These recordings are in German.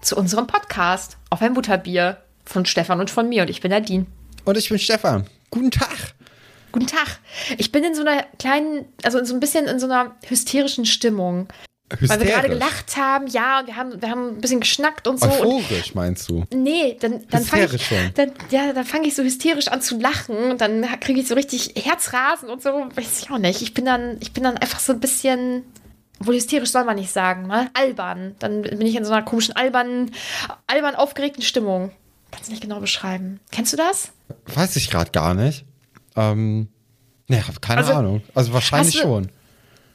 zu unserem Podcast auf ein Butterbier von Stefan und von mir und ich bin Nadine. Und ich bin Stefan. Guten Tag. Guten Tag. Ich bin in so einer kleinen, also in so ein bisschen in so einer hysterischen Stimmung. Weil wir gerade gelacht haben, ja, und wir haben, wir haben ein bisschen geschnackt und so. Und Euphorisch meinst du? nee, dann, dann fange ich, Hysterisch dann, ja, dann fange ich so hysterisch an zu lachen und dann kriege ich so richtig Herzrasen und so, weiß ich auch nicht. Ich bin dann, ich bin dann einfach so ein bisschen, wohl hysterisch soll man nicht sagen, ne? Albern. Dann bin ich in so einer komischen albernen, albern aufgeregten Stimmung. Kannst du nicht genau beschreiben. Kennst du das? Weiß ich gerade gar nicht. Ähm, ne, hab keine Also, Ahnung. Also wahrscheinlich du- schon.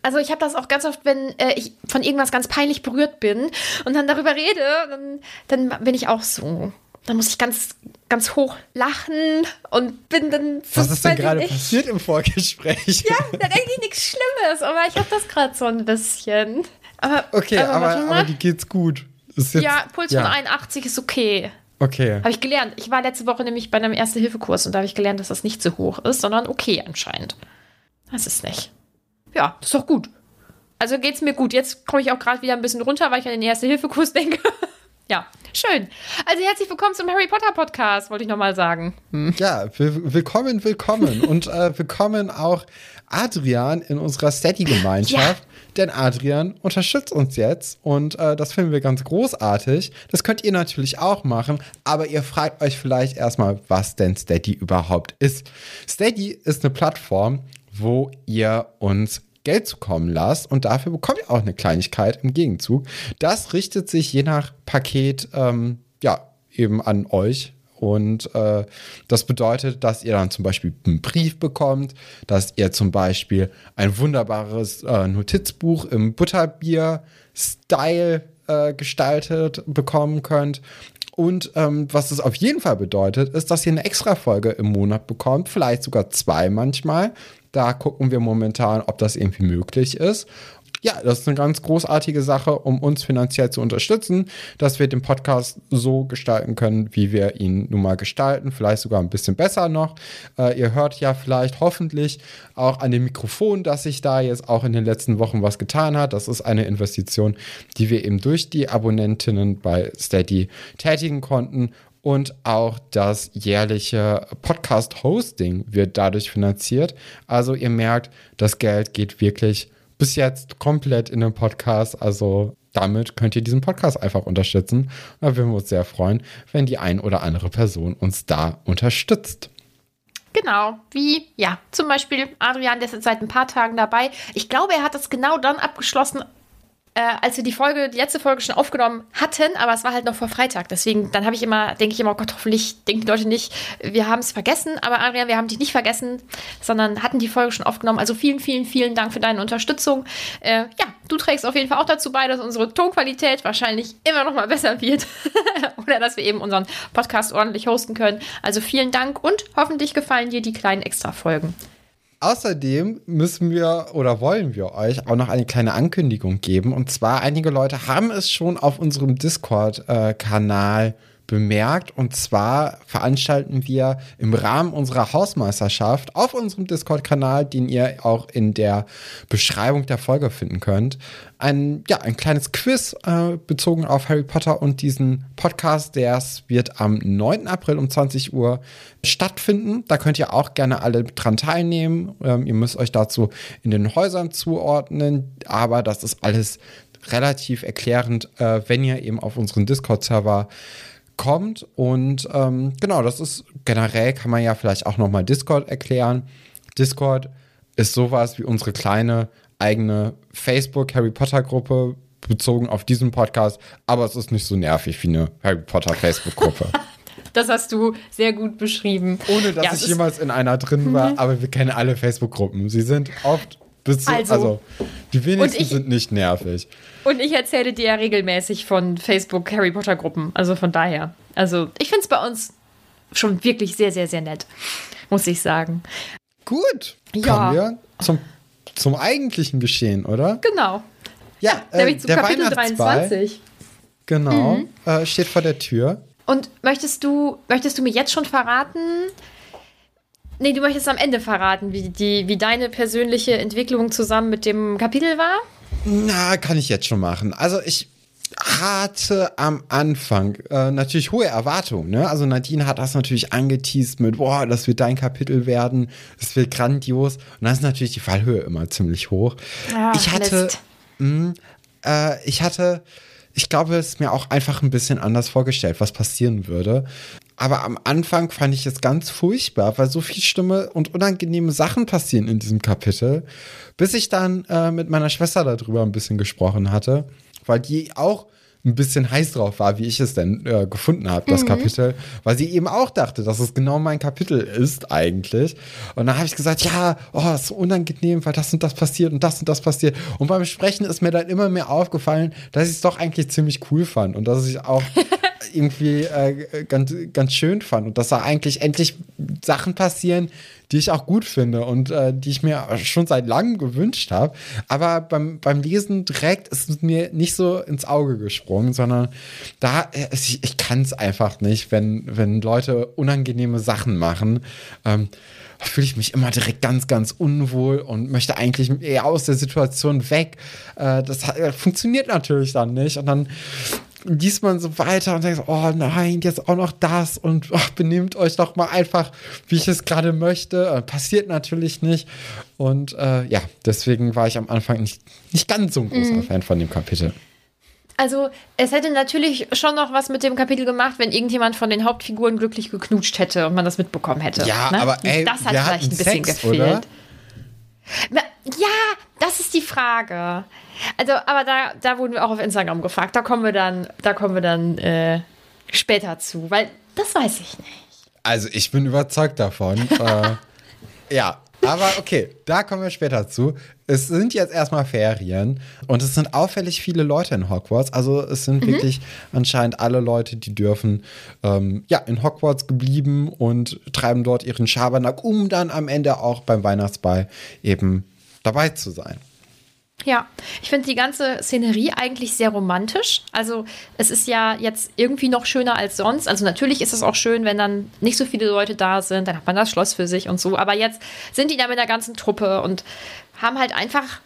Also ich habe das auch ganz oft, wenn äh, ich von irgendwas ganz peinlich berührt bin und dann darüber rede, dann, dann bin ich auch so. Dann muss ich ganz, ganz hoch lachen und bin dann. Was ist denn ich gerade passiert im Vorgespräch? Ja, dann eigentlich nichts Schlimmes, aber ich habe das gerade so ein bisschen. Aber, Okay, aber, mal. aber die geht's gut. Jetzt, ja, Puls von 81 ist okay. Okay. Habe ich gelernt. Ich war letzte Woche nämlich bei einem Erste-Hilfe-Kurs und da habe ich gelernt, dass das nicht so hoch ist, sondern okay anscheinend. Das ist nicht. Ja, das ist doch gut. Also geht's mir gut. Jetzt komme ich auch gerade wieder ein bisschen runter, weil ich an den Erste-Hilfe-Kurs denke. ja, schön. Also herzlich willkommen zum Harry Potter Podcast, wollte ich nochmal sagen. Ja, will, willkommen, willkommen. Und äh, willkommen auch Adrian in unserer Steady-Gemeinschaft. Denn Adrian unterstützt uns jetzt und äh, das finden wir ganz großartig. Das könnt ihr natürlich auch machen, aber ihr fragt euch vielleicht erstmal, was denn Steady überhaupt ist. Steady ist eine Plattform, wo ihr uns Geld zukommen lasst und dafür bekommt ihr auch eine Kleinigkeit im Gegenzug. Das richtet sich je nach Paket ähm, ja eben an euch und äh, das bedeutet, dass ihr dann zum Beispiel einen Brief bekommt, dass ihr zum Beispiel ein wunderbares äh, Notizbuch im Butterbier-Style äh, gestaltet bekommen könnt. Und ähm, was es auf jeden Fall bedeutet, ist, dass ihr eine Extra-Folge im Monat bekommt, vielleicht sogar zwei manchmal. Da gucken wir momentan, ob das irgendwie möglich ist. Ja, das ist eine ganz großartige Sache, um uns finanziell zu unterstützen, dass wir den Podcast so gestalten können, wie wir ihn nun mal gestalten. Vielleicht sogar ein bisschen besser noch. Äh, ihr hört ja vielleicht hoffentlich auch an dem Mikrofon, dass sich da jetzt auch in den letzten Wochen was getan hat. Das ist eine Investition, die wir eben durch die Abonnentinnen bei Steady tätigen konnten. Und auch das jährliche Podcast-Hosting wird dadurch finanziert. Also ihr merkt, das Geld geht wirklich bis jetzt komplett in den Podcast. Also damit könnt ihr diesen Podcast einfach unterstützen. Da würden wir uns sehr freuen, wenn die ein oder andere Person uns da unterstützt. Genau, wie, ja, zum Beispiel Adrian, der ist seit ein paar Tagen dabei. Ich glaube, er hat das genau dann abgeschlossen, äh, als wir die Folge, die letzte Folge schon aufgenommen hatten, aber es war halt noch vor Freitag. Deswegen, dann habe ich immer, denke ich immer, oh Gott, hoffentlich denken die Leute nicht, wir haben es vergessen. Aber Adrian, wir haben dich nicht vergessen, sondern hatten die Folge schon aufgenommen. Also vielen, vielen, vielen Dank für deine Unterstützung. Äh, ja, du trägst auf jeden Fall auch dazu bei, dass unsere Tonqualität wahrscheinlich immer noch mal besser wird. Oder dass wir eben unseren Podcast ordentlich hosten können. Also vielen Dank und hoffentlich gefallen dir die kleinen Extra-Folgen. Außerdem müssen wir oder wollen wir euch auch noch eine kleine Ankündigung geben. Und zwar, einige Leute haben es schon auf unserem Discord-Kanal äh, bemerkt. Und zwar veranstalten wir im Rahmen unserer Hausmeisterschaft auf unserem Discord-Kanal, den ihr auch in der Beschreibung der Folge finden könnt, ein, ja, ein kleines Quiz äh, bezogen auf Harry Potter und diesen Podcast. Der wird am 9. April um 20 Uhr stattfinden. Da könnt ihr auch gerne alle dran teilnehmen. Ähm, ihr müsst euch dazu in den Häusern zuordnen, aber das ist alles relativ erklärend, äh, wenn ihr eben auf unseren Discord-Server kommt. Und ähm, genau, das ist generell, kann man ja vielleicht auch nochmal Discord erklären. Discord ist sowas wie unsere kleine eigene Facebook Harry Potter Gruppe bezogen auf diesen Podcast, aber es ist nicht so nervig wie eine Harry Potter Facebook Gruppe. das hast du sehr gut beschrieben. Ohne dass ja, ich jemals in einer drin war, mhm. aber wir kennen alle Facebook Gruppen. Sie sind oft bis zu, also, also, die wenigsten ich, sind nicht nervig. Und ich erzähle dir ja regelmäßig von Facebook Harry Potter Gruppen. Also von daher. Also ich finde es bei uns schon wirklich sehr, sehr, sehr nett. Muss ich sagen. Gut. Ja. Kommen wir zum, zum eigentlichen Geschehen, oder? Genau. Ja, ja nämlich äh, zum Kapitel 23. Genau. Mhm. Äh, steht vor der Tür. Und möchtest du, möchtest du mir jetzt schon verraten, Nee, du möchtest am Ende verraten, wie, die, wie deine persönliche Entwicklung zusammen mit dem Kapitel war? Na, kann ich jetzt schon machen. Also ich hatte am Anfang äh, natürlich hohe Erwartungen. Ne? Also Nadine hat das natürlich angeteased mit, boah, das wird dein Kapitel werden, das wird grandios. Und dann ist natürlich die Fallhöhe immer ziemlich hoch. Ja, ich hatte, mh, äh, ich hatte, ich glaube, es mir auch einfach ein bisschen anders vorgestellt, was passieren würde. Aber am Anfang fand ich es ganz furchtbar, weil so viel Stimme und unangenehme Sachen passieren in diesem Kapitel, bis ich dann äh, mit meiner Schwester darüber ein bisschen gesprochen hatte, weil die auch ein bisschen heiß drauf war, wie ich es denn äh, gefunden habe, das mhm. Kapitel, weil sie eben auch dachte, dass es genau mein Kapitel ist eigentlich. Und dann habe ich gesagt, ja, oh, ist so unangenehm, weil das und das passiert und das und das passiert. Und beim Sprechen ist mir dann immer mehr aufgefallen, dass ich es doch eigentlich ziemlich cool fand und dass ich auch irgendwie äh, ganz, ganz schön fand und dass da eigentlich endlich Sachen passieren, die ich auch gut finde und äh, die ich mir schon seit langem gewünscht habe. Aber beim, beim Lesen direkt ist es mir nicht so ins Auge gesprungen, sondern da, äh, ich, ich kann es einfach nicht, wenn, wenn Leute unangenehme Sachen machen. Ähm, fühle ich mich immer direkt ganz, ganz unwohl und möchte eigentlich eher aus der Situation weg. Äh, das äh, funktioniert natürlich dann nicht. Und dann liest man so weiter und denkt, oh nein, jetzt auch noch das und oh, benehmt euch doch mal einfach, wie ich es gerade möchte. Äh, passiert natürlich nicht. Und äh, ja, deswegen war ich am Anfang nicht, nicht ganz so ein großer mhm. Fan von dem Kapitel. Also, es hätte natürlich schon noch was mit dem Kapitel gemacht, wenn irgendjemand von den Hauptfiguren glücklich geknutscht hätte und man das mitbekommen hätte. Ja, ne? aber ey, das hat vielleicht ein bisschen Sex, gefehlt. Oder? Ja, das ist die Frage. Also, aber da, da wurden wir auch auf Instagram gefragt. Da kommen wir dann, da kommen wir dann äh, später zu, weil das weiß ich nicht. Also, ich bin überzeugt davon. äh, ja, aber okay, da kommen wir später zu. Es sind jetzt erstmal Ferien und es sind auffällig viele Leute in Hogwarts. Also es sind mhm. wirklich anscheinend alle Leute, die dürfen, ähm, ja, in Hogwarts geblieben und treiben dort ihren Schabernack, um dann am Ende auch beim Weihnachtsball eben dabei zu sein. Ja, ich finde die ganze Szenerie eigentlich sehr romantisch. Also es ist ja jetzt irgendwie noch schöner als sonst. Also natürlich ist es auch schön, wenn dann nicht so viele Leute da sind, dann hat man das Schloss für sich und so. Aber jetzt sind die da mit der ganzen Truppe und haben halt einfach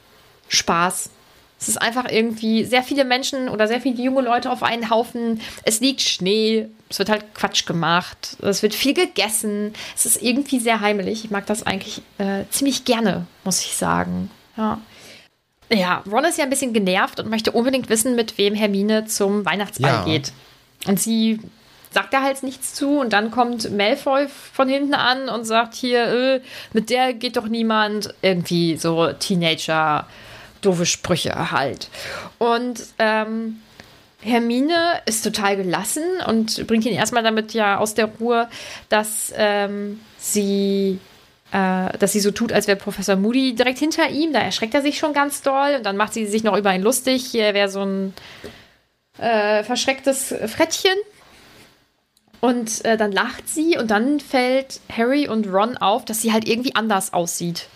Spaß. Es ist einfach irgendwie sehr viele Menschen oder sehr viele junge Leute auf einen Haufen. Es liegt Schnee, es wird halt Quatsch gemacht, es wird viel gegessen. Es ist irgendwie sehr heimelig. Ich mag das eigentlich äh, ziemlich gerne, muss ich sagen. Ja. Ja, Ron ist ja ein bisschen genervt und möchte unbedingt wissen, mit wem Hermine zum Weihnachtsball ja. geht. Und sie sagt da halt nichts zu und dann kommt Malfoy von hinten an und sagt hier, äh, mit der geht doch niemand. Irgendwie so Teenager doofe Sprüche halt. Und ähm, Hermine ist total gelassen und bringt ihn erstmal damit ja aus der Ruhe, dass ähm, sie äh, dass sie so tut, als wäre Professor Moody direkt hinter ihm. Da erschreckt er sich schon ganz doll und dann macht sie sich noch über ihn lustig. Hier wäre so ein äh, verschrecktes Frettchen. Und äh, dann lacht sie und dann fällt Harry und Ron auf, dass sie halt irgendwie anders aussieht.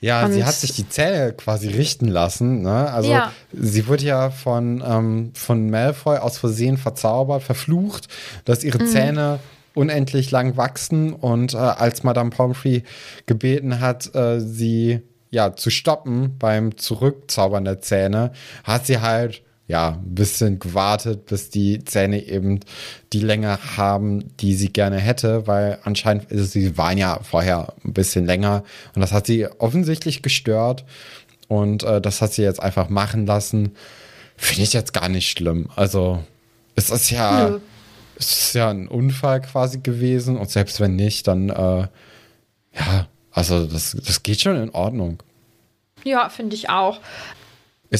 Ja, Und- sie hat sich die Zähne quasi richten lassen. Ne? Also Ja. sie wurde ja von, ähm, von Malfoy aus Versehen verzaubert, verflucht, dass ihre Zähne unendlich lang wachsen und äh, als Madame Pomfrey gebeten hat, äh, sie ja zu stoppen beim Zurückzaubern der Zähne, hat sie halt ja ein bisschen gewartet, bis die Zähne eben die Länge haben, die sie gerne hätte, weil anscheinend also sie waren ja vorher ein bisschen länger und das hat sie offensichtlich gestört und äh, das hat sie jetzt einfach machen lassen. Finde ich jetzt gar nicht schlimm. Also es ist ja Nö. es ist ja ein Unfall quasi gewesen und selbst wenn nicht, dann äh, ja, also das, das geht schon in Ordnung. Ja, finde ich auch.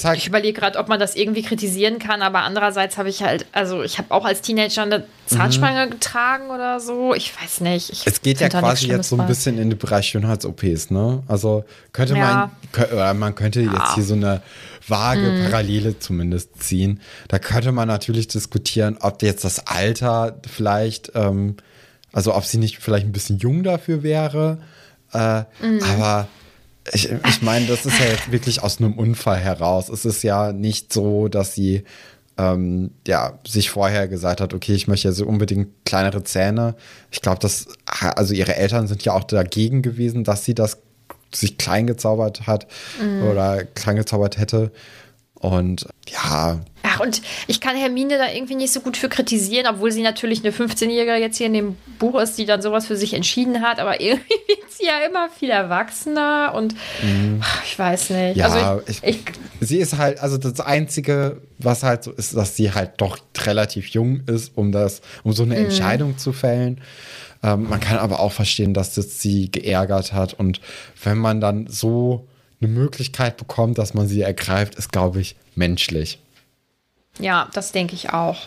Halt, Ich überlege gerade, ob man das irgendwie kritisieren kann, aber andererseits habe ich halt, also ich habe auch als Teenager eine Zahnspange getragen oder so. Ich weiß nicht. Ich es geht ja quasi jetzt so ein bisschen in den Bereich Schönheits-OPs, ne? Also könnte Ja. man, oder man könnte jetzt hier so eine vage Mhm. Parallele zumindest ziehen. Da könnte man natürlich diskutieren, ob jetzt das Alter vielleicht, ähm, also ob sie nicht vielleicht ein bisschen jung dafür wäre. Äh, Mhm. Aber ich, ich meine, das ist ja jetzt wirklich aus einem Unfall heraus. Es ist ja nicht so, dass sie ähm, ja, sich vorher gesagt hat, okay, ich möchte ja so unbedingt kleinere Zähne. Ich glaube, dass, also ihre Eltern sind ja auch dagegen gewesen, dass sie das sich klein gezaubert hat oder klein gezaubert hätte. Und ja, Ach, und ich kann Hermine da irgendwie nicht so gut für kritisieren, obwohl sie natürlich eine 15-Jährige jetzt hier in dem Buch ist, die dann sowas für sich entschieden hat, aber irgendwie wird sie ja immer viel erwachsener und ach, ich weiß nicht. Mhm. ja, also ich, ich, ich, sie ist halt, also das Einzige, was halt so ist, dass sie halt doch relativ jung ist, um das, um so eine Mhm. Entscheidung zu fällen. Ähm, man kann aber auch verstehen, dass das sie geärgert hat. Und wenn man dann so eine Möglichkeit bekommt, dass man sie ergreift, ist, glaube ich, menschlich. ja, das denke ich auch.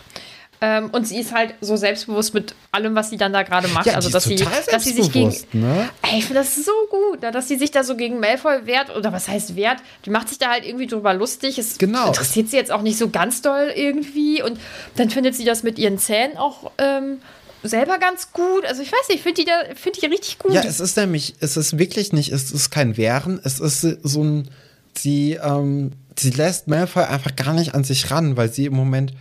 Ähm, und sie ist halt so selbstbewusst mit allem, was sie dann da gerade macht. Ja, also, dass sie, dass sie sich gegen. ne? Ey, ich finde das so gut, ne, dass sie sich da so gegen Malfoy wehrt. Oder was heißt wehrt? Die macht sich da halt irgendwie drüber lustig. Es Genau. interessiert sie jetzt auch nicht so ganz doll irgendwie. Und dann findet sie das mit ihren Zähnen auch ähm, selber ganz gut. Also, ich weiß nicht, ich finde die, da- find die richtig gut. Ja, es ist nämlich, es ist wirklich nicht, es ist kein Wehren, es ist so ein, sie, ähm, sie lässt Malfoy einfach gar nicht an sich ran, weil sie im Moment,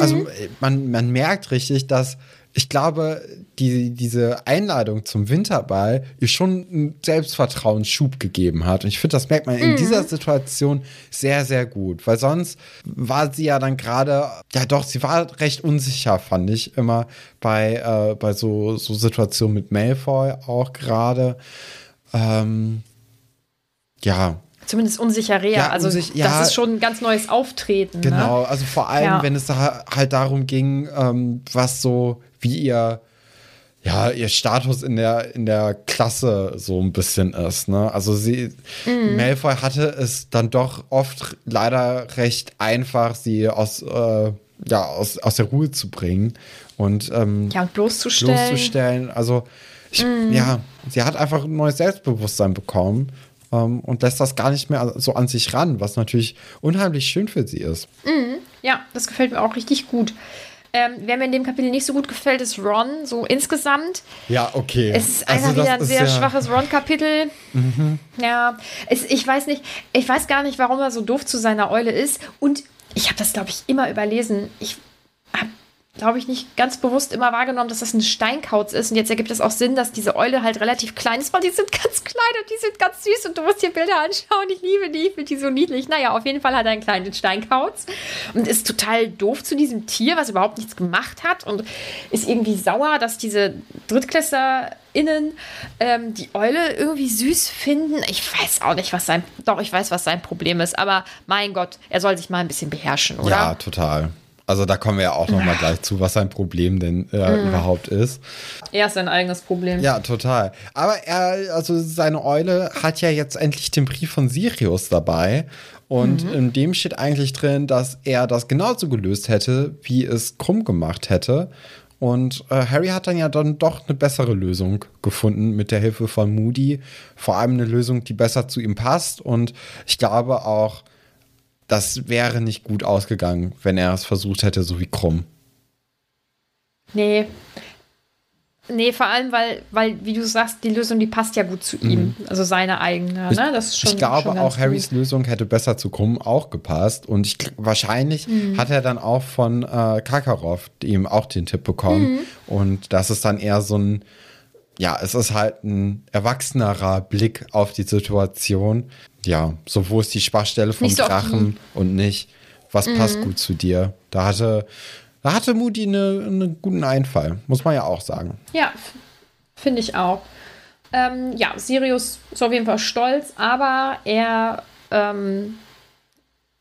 also äh, man, man merkt richtig, dass ich glaube, die, diese Einladung zum Winterball ihr schon einen Selbstvertrauensschub gegeben hat. Und ich finde, das merkt man in dieser Situation sehr, sehr gut. Weil sonst war sie ja dann gerade, ja doch, sie war recht unsicher, fand ich immer bei, äh, bei so, so Situationen mit Malfoy auch gerade. Ähm, ja, Zumindest unsicher Rea. Ja, also, unsich- ja. das ist schon ein ganz neues Auftreten. Ne? Genau, also vor allem, Ja. wenn es da halt darum ging, ähm, was so, wie ihr, ja, ihr Status in der, in der Klasse so ein bisschen ist, ne? Also sie, Mhm. Malfoy hatte es dann doch oft leider recht einfach, sie aus, äh, ja, aus, aus der Ruhe zu bringen und ähm, Ja, und bloßzustellen. Bloßzustellen. Also, ich, ja, sie hat einfach ein neues Selbstbewusstsein bekommen ähm, und lässt das gar nicht mehr so an sich ran, was natürlich unheimlich schön für sie ist. Ja, das gefällt mir auch richtig gut. Ähm, wer mir in dem Kapitel nicht so gut gefällt, ist Ron, so insgesamt. Ja, okay. Es ist Also einfach das wieder ein sehr ja- Mhm. schwaches Ron-Kapitel. Ja, es, ich weiß nicht, ich weiß gar nicht, warum er so doof zu seiner Eule ist. Und ich habe das, glaube ich, immer überlesen. Ich habe, glaube ich, nicht ganz bewusst immer wahrgenommen, dass das ein Steinkauz ist. Und jetzt ergibt es auch Sinn, dass diese Eule halt relativ klein ist, weil die sind ganz klein und die sind ganz süß. Und du musst dir Bilder anschauen. Ich liebe die, ich finde die so niedlich. Naja, auf jeden Fall hat er einen kleinen Steinkauz und ist total doof zu diesem Tier, was überhaupt nichts gemacht hat. Und ist irgendwie sauer, dass diese DrittklässlerInnen ähm, die Eule irgendwie süß finden. Ich weiß auch nicht, was sein. Doch, ich weiß, was sein Problem ist. Aber mein Gott, er soll sich mal ein bisschen beherrschen, oder? Ja, total. Also da kommen wir ja auch noch mal gleich zu, was sein Problem denn äh, Mhm. überhaupt ist. Er ist sein eigenes Problem. Ja, total. Aber er, also seine Eule hat ja jetzt endlich den Brief von Sirius dabei. Und Mhm. in dem steht eigentlich drin, dass er das genauso gelöst hätte, wie es Krumm gemacht hätte. Und äh, Harry hat dann ja dann doch eine bessere Lösung gefunden mit der Hilfe von Moody. Vor allem eine Lösung, die besser zu ihm passt. Und ich glaube auch, das wäre nicht gut ausgegangen, wenn er es versucht hätte, so wie Krumm. Nee. Nee, vor allem, weil, weil, wie du sagst, die Lösung, die passt ja gut zu ihm. Also seine eigene, ne? Das ist schon, Mhm. ich glaube schon auch, Harrys gut. Lösung hätte besser zu Krumm auch gepasst. Und ich, wahrscheinlich Mhm. hat er dann auch von äh, Karkaroff ihm auch den Tipp bekommen. Mhm. Und das ist dann eher so ein, ja, es ist halt ein erwachsenerer Blick auf die Situation. Ja, so wo ist die Schwachstelle vom so Drachen und nicht, was passt Mhm. gut zu dir. Da hatte, da hatte Moody eine- einen guten Einfall, muss man ja auch sagen. Ja, finde ich auch. Ähm, ja, Sirius ist auf jeden Fall stolz, aber er ähm,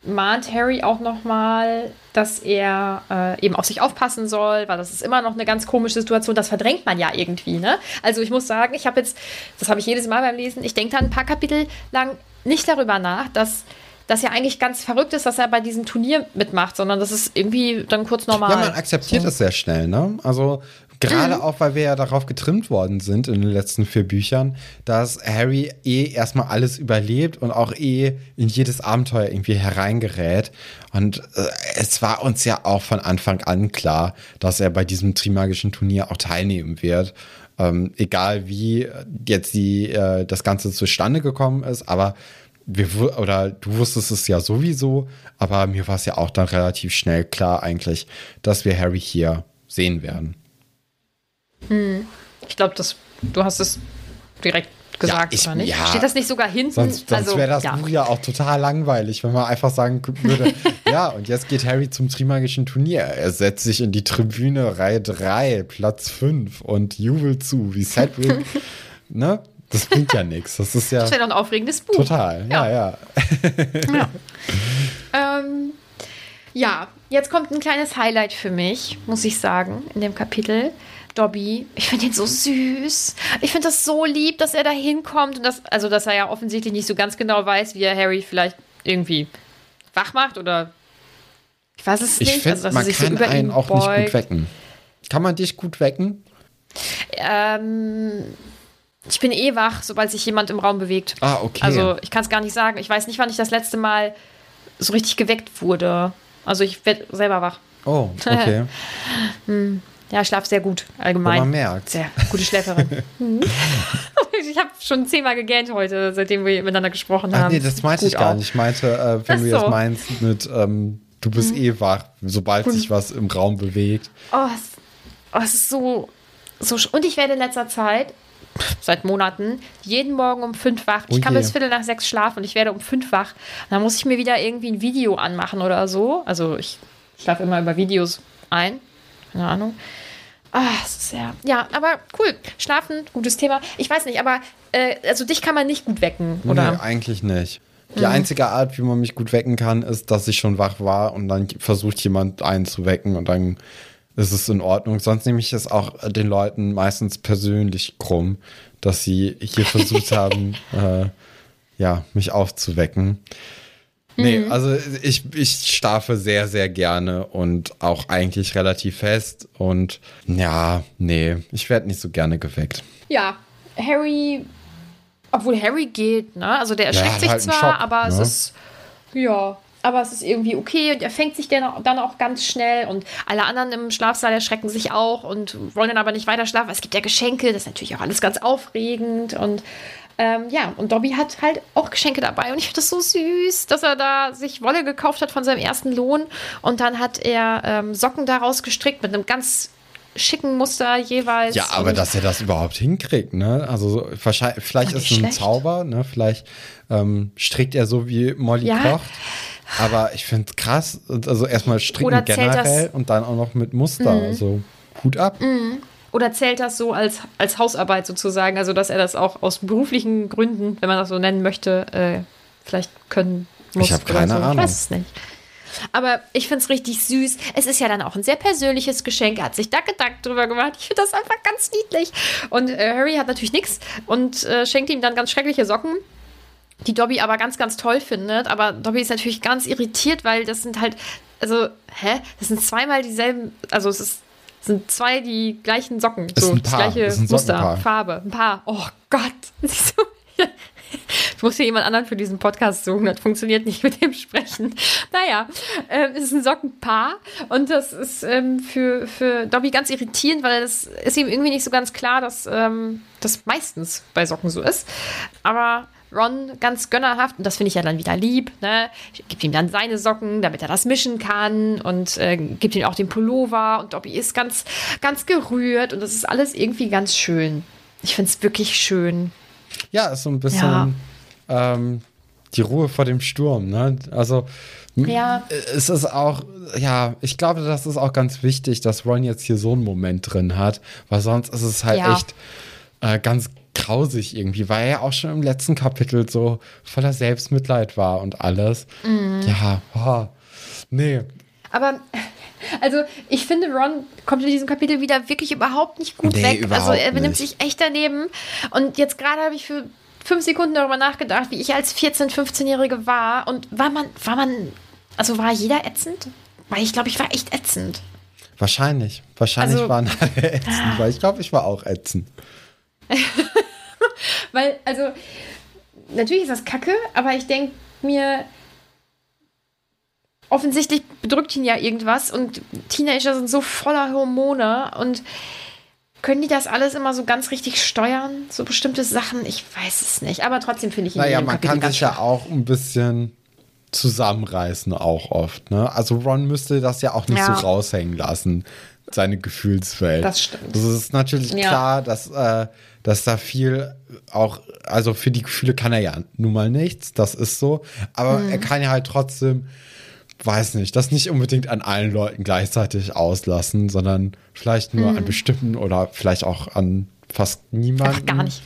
mahnt Harry auch nochmal, dass er äh, eben auf sich aufpassen soll, weil das ist immer noch eine ganz komische Situation. Das verdrängt man ja irgendwie, ne? Also ich muss sagen, ich habe jetzt, das habe ich jedes Mal beim Lesen, ich denke da ein paar Kapitel lang nicht darüber nach, dass das ja eigentlich ganz verrückt ist, dass er bei diesem Turnier mitmacht, sondern das ist irgendwie dann kurz normal. Ja, man akzeptiert es sehr schnell, ne? Also gerade Mhm. auch, weil wir ja darauf getrimmt worden sind in den letzten vier Büchern, dass Harry eh erstmal alles überlebt und auch eh in jedes Abenteuer irgendwie hereingerät. Und äh, es war uns ja auch von Anfang an klar, dass er bei diesem Trimagischen Turnier auch teilnehmen wird. Ähm, egal wie jetzt die, äh, das Ganze zustande gekommen ist, aber wir, oder du wusstest es ja sowieso, aber mir war es ja auch dann relativ schnell klar eigentlich, dass wir Harry hier sehen werden. Ich glaube, du hast es direkt gesagt, ich- oder nicht? ja. Steht das nicht sogar hinten? Sonst, sonst also, wäre das ja. Buch ja auch total langweilig, wenn man einfach sagen würde, ja, und jetzt geht Harry zum Trimagischen Turnier. Er setzt sich in die Tribüne Reihe 3, Platz 5 und jubelt zu, wie Cedric. ne? Das bringt ja nichts. Das ist ja Das wäre doch ein aufregendes Buch. total. Ja, ja. Ja. ähm, ja, jetzt kommt ein kleines Highlight für mich, muss ich sagen, in dem Kapitel. Dobby, ich finde ihn so süß. Ich finde das so lieb, dass er da hinkommt und das, also dass er ja offensichtlich nicht so ganz genau weiß, wie er Harry vielleicht irgendwie wach macht oder ich weiß es Ich nicht. finde, also, dass man so kann ihn einen auch nicht beugt. gut wecken. Kann man dich gut wecken? Ähm, ich bin eh wach, sobald sich jemand im Raum bewegt. Ah, okay. Also ich kann es gar nicht sagen. Ich weiß nicht, wann ich das letzte Mal so richtig geweckt wurde. Also ich werde selber wach. Oh, okay. Ja, ich schlafe sehr gut, allgemein. Man merkt. Sehr gute Schläferin. Mhm. ich habe schon zehnmal gegähnt heute, seitdem wir miteinander gesprochen haben. Ach nee, das meinte Gut ich gar auch. nicht. Ich meinte, äh, wenn Ach du so. Mhm. meinst mit, ähm, du bist eh wach, sobald sich was im Raum bewegt. Oh, es, oh, es ist so, so. Und ich werde in letzter Zeit, seit Monaten, jeden Morgen um fünf wach. Ich Oh kann je. bis Viertel nach sechs schlafen und ich werde um fünf wach. Und dann muss ich mir wieder irgendwie ein Video anmachen oder so. Also ich schlafe immer über Videos ein. Keine Ahnung. Ah, es ist sehr. Ja, aber cool. Schlafen, gutes Thema. Ich weiß nicht, aber äh, also dich kann man nicht gut wecken, oder? Nee, eigentlich nicht. Die Mhm. einzige Art, wie man mich gut wecken kann, ist, dass ich schon wach war und dann versucht jemand einen zu wecken und dann ist es in Ordnung. Sonst nehme ich es auch den Leuten meistens persönlich krumm, dass sie hier versucht haben, äh, ja, mich aufzuwecken. Nee, Mhm. also ich, ich schlafe sehr, sehr gerne und auch eigentlich relativ fest. Und ja, nee, ich werde nicht so gerne geweckt. Ja, Harry, obwohl Harry geht, ne? Also der erschreckt hat sich halt zwar, Schock, aber es ne? ist, ja, aber es ist irgendwie okay und er fängt sich dann, dann auch ganz schnell und alle anderen im Schlafsaal erschrecken sich auch und wollen dann aber nicht weiter schlafen. Es gibt ja Geschenke, das ist natürlich auch alles ganz aufregend und ähm, ja, und Dobby hat halt auch Geschenke dabei und ich finde das so süß, dass er da sich Wolle gekauft hat von seinem ersten Lohn und dann hat er ähm, Socken daraus gestrickt mit einem ganz schicken Muster jeweils. Ja, aber dass er das überhaupt hinkriegt, ne? Also wahrscheinlich, vielleicht ist es ein. Zauber, ne? Vielleicht ähm, strickt er so wie Molly Ja. kocht. Aber ich finde es krass. Also erstmal stricken generell das- Mhm. und dann auch noch mit Muster. Also Hut ab. Oder zählt das so als, als Hausarbeit sozusagen? Also, dass er das auch aus beruflichen Gründen, wenn man das so nennen möchte, äh, vielleicht können muss? Ich hab oder keine so. Ahnung. Ich weiß es nicht. aber ich finde es richtig süß. Es ist ja dann auch ein sehr persönliches Geschenk. Er hat sich da Gedanken drüber gemacht. Ich finde das einfach ganz niedlich. Und äh, Harry hat natürlich nichts und äh, schenkt ihm dann ganz schreckliche Socken die Dobby aber ganz, ganz toll findet. Aber Dobby ist natürlich ganz irritiert, weil das sind halt, also, hä? Das sind zweimal dieselben, also es ist, sind zwei die gleichen Socken. Ist so das gleiche Muster. Farbe, ein Paar. Oh Gott. Ich muss hier jemand anderen für diesen Podcast suchen, das funktioniert nicht mit dem Sprechen. Naja, ähm, es ist ein Sockenpaar und das ist ähm, für, für Dobby ganz irritierend, weil das ist ihm irgendwie nicht so ganz klar, dass ähm, das meistens bei Socken so ist. Aber Ron ganz gönnerhaft und das finde ich ja dann wieder lieb. Ne? Gibt ihm dann seine Socken, damit er das mischen kann und äh, gibt ihm auch den Pullover und Dobby ist ganz, ganz gerührt und das ist alles irgendwie ganz schön. Ich finde es wirklich schön. Ja, ist so ein bisschen ähm, die Ruhe vor dem Sturm. Ne? Also Ja. es ist auch, ja, ich glaube, das ist auch ganz wichtig, dass Ron jetzt hier so einen Moment drin hat, weil sonst ist es halt Ja. echt äh, ganz grausig irgendwie, weil er ja auch schon im letzten Kapitel so voller Selbstmitleid war und alles. Mhm. Ja, oh, nee. Aber also ich finde, Ron kommt in diesem Kapitel wieder wirklich überhaupt nicht gut Nee, weg. Also er benimmt sich echt daneben. Und jetzt gerade habe ich für fünf Sekunden darüber nachgedacht, wie ich als 14-, 15-Jährige war. Und war man, war man, also war jeder ätzend? Weil ich glaube, ich war echt ätzend. Wahrscheinlich. Wahrscheinlich Also- waren alle ätzend, weil ich glaube, ich war auch ätzend. Weil, also, natürlich ist das kacke, aber ich denke mir, offensichtlich bedrückt ihn ja irgendwas und Teenager sind so voller Hormone und können die das alles immer so ganz richtig steuern? So bestimmte Sachen? Ich weiß es nicht. Aber trotzdem finde ich ihn Naja, man Kapitel kann sich ja auch ein bisschen zusammenreißen, auch oft. Ne? Also Ron müsste das ja auch nicht Ja. so raushängen lassen, seine Gefühlswelt. Das stimmt. Das ist natürlich Ja. klar, dass, äh, dass da viel auch, also für die Gefühle kann er ja nun mal nichts, das ist so. Aber Mhm. er kann ja halt trotzdem, weiß nicht, das nicht unbedingt an allen Leuten gleichzeitig auslassen, sondern vielleicht nur an bestimmten oder vielleicht auch an fast niemanden. Mhm. Einfach gar nicht.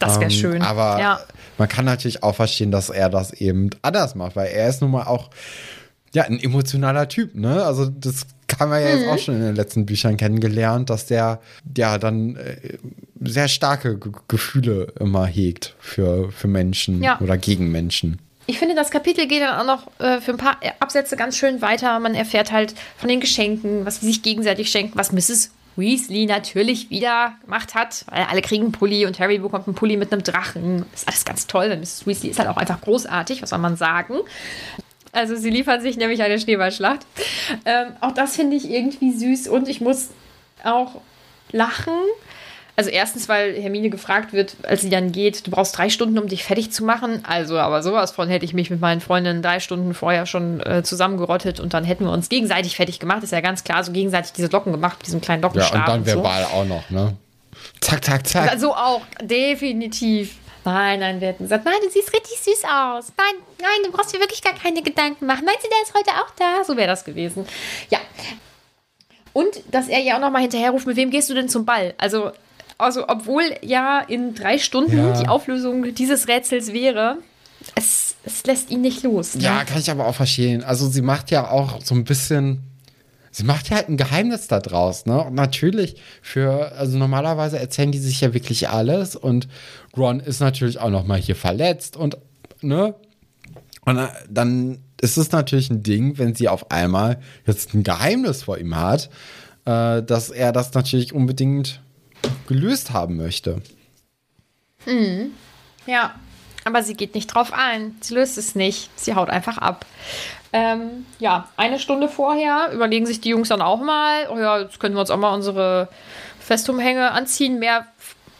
Das wäre Ähm, schön. Aber ja. man kann natürlich auch verstehen, dass er das eben anders macht, weil er ist nun mal auch ja, ein emotionaler Typ, ne? Also das haben wir ja Mhm. jetzt auch schon in den letzten Büchern kennengelernt, dass der ja dann äh, sehr starke Ge Gefühle immer hegt für, für Menschen Ja. oder gegen Menschen. Ich finde, das Kapitel geht dann auch noch äh, für ein paar Absätze ganz schön weiter. Man erfährt halt von den Geschenken, was sie sich gegenseitig schenken, was Mrs. Weasley natürlich wieder gemacht hat, weil alle kriegen einen Pulli und Harry bekommt einen Pulli mit einem Drachen. Das ist alles ganz toll, weil Mrs. Weasley ist halt auch einfach großartig, was soll man sagen. Also sie liefern sich nämlich eine Schneeballschlacht. Ähm, auch das finde ich irgendwie süß und ich muss auch lachen. Also erstens, weil Hermine gefragt wird, als sie dann geht, du brauchst drei Stunden, um dich fertig zu machen. Also, aber sowas von hätte ich mich mit meinen Freundinnen drei Stunden vorher schon äh, zusammengerottet und dann hätten wir uns gegenseitig fertig gemacht. Ist ja ganz klar, so gegenseitig diese Locken gemacht, mit diesem kleinen Ja, Lockenstab. und dann so. verbal auch noch, ne? Zack, zack, zack. Also auch, definitiv. Nein, nein, wir hätten gesagt, nein, du siehst richtig süß aus. Nein, nein, du brauchst dir wirklich gar keine Gedanken machen. Meinst du, der ist heute auch da? So wäre das gewesen. Ja. Und dass er ja auch nochmal hinterherruft, mit wem gehst du denn zum Ball? Also, also obwohl ja in drei Stunden Ja. die Auflösung dieses Rätsels wäre, es, es lässt ihn nicht los. Ne? Ja, kann ich aber auch verstehen. Also sie macht ja auch so ein bisschen, sie macht ja halt ein Geheimnis da draus, ne? Und natürlich für, also normalerweise erzählen die sich ja wirklich alles und Ron ist natürlich auch noch mal hier verletzt und, ne? Und äh, dann ist es natürlich ein Ding, wenn sie auf einmal jetzt ein Geheimnis vor ihm hat, äh, dass er das natürlich unbedingt gelöst haben möchte. Ja, aber sie geht nicht drauf ein. Sie löst es nicht. Sie haut einfach ab. Ähm, ja, eine Stunde vorher überlegen sich die Jungs dann auch mal, oh ja, jetzt können wir uns auch mal unsere Festumhänge anziehen. Mehr,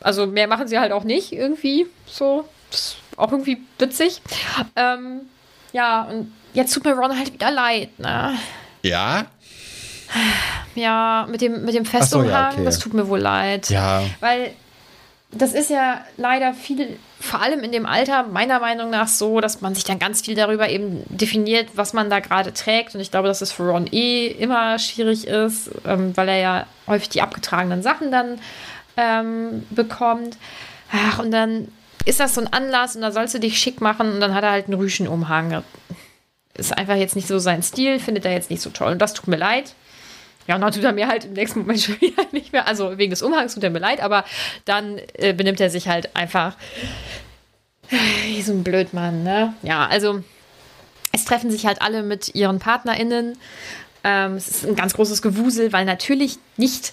also mehr machen sie halt auch nicht irgendwie. So, das ist auch irgendwie witzig. Ähm, ja, und jetzt tut mir Ron halt wieder leid, ne? Ja? Ja, mit dem, mit dem so, ja, Festumhang, okay. das tut mir wohl leid. Ja. Weil das ist ja leider viel, vor allem in dem Alter, meiner Meinung nach so, dass man sich dann ganz viel darüber eben definiert, was man da gerade trägt. Und ich glaube, dass es für Ron eh immer schwierig ist, ähm, weil er ja häufig die abgetragenen Sachen dann ähm, bekommt. Ach, und dann ist das so ein Anlass und da sollst du dich schick machen und dann hat er halt einen Rüschenumhang. ist einfach jetzt nicht so sein Stil, findet er jetzt nicht so toll. Und das tut mir leid. Ja, und dann tut er mir halt im nächsten Moment schon wieder nicht mehr. Also wegen des Umhangs tut er mir leid, aber dann äh, benimmt er sich halt einfach wie so ein Blödmann, ne? Ja, also es treffen sich halt alle mit ihren PartnerInnen. Ähm, es ist ein ganz großes Gewusel, weil natürlich nicht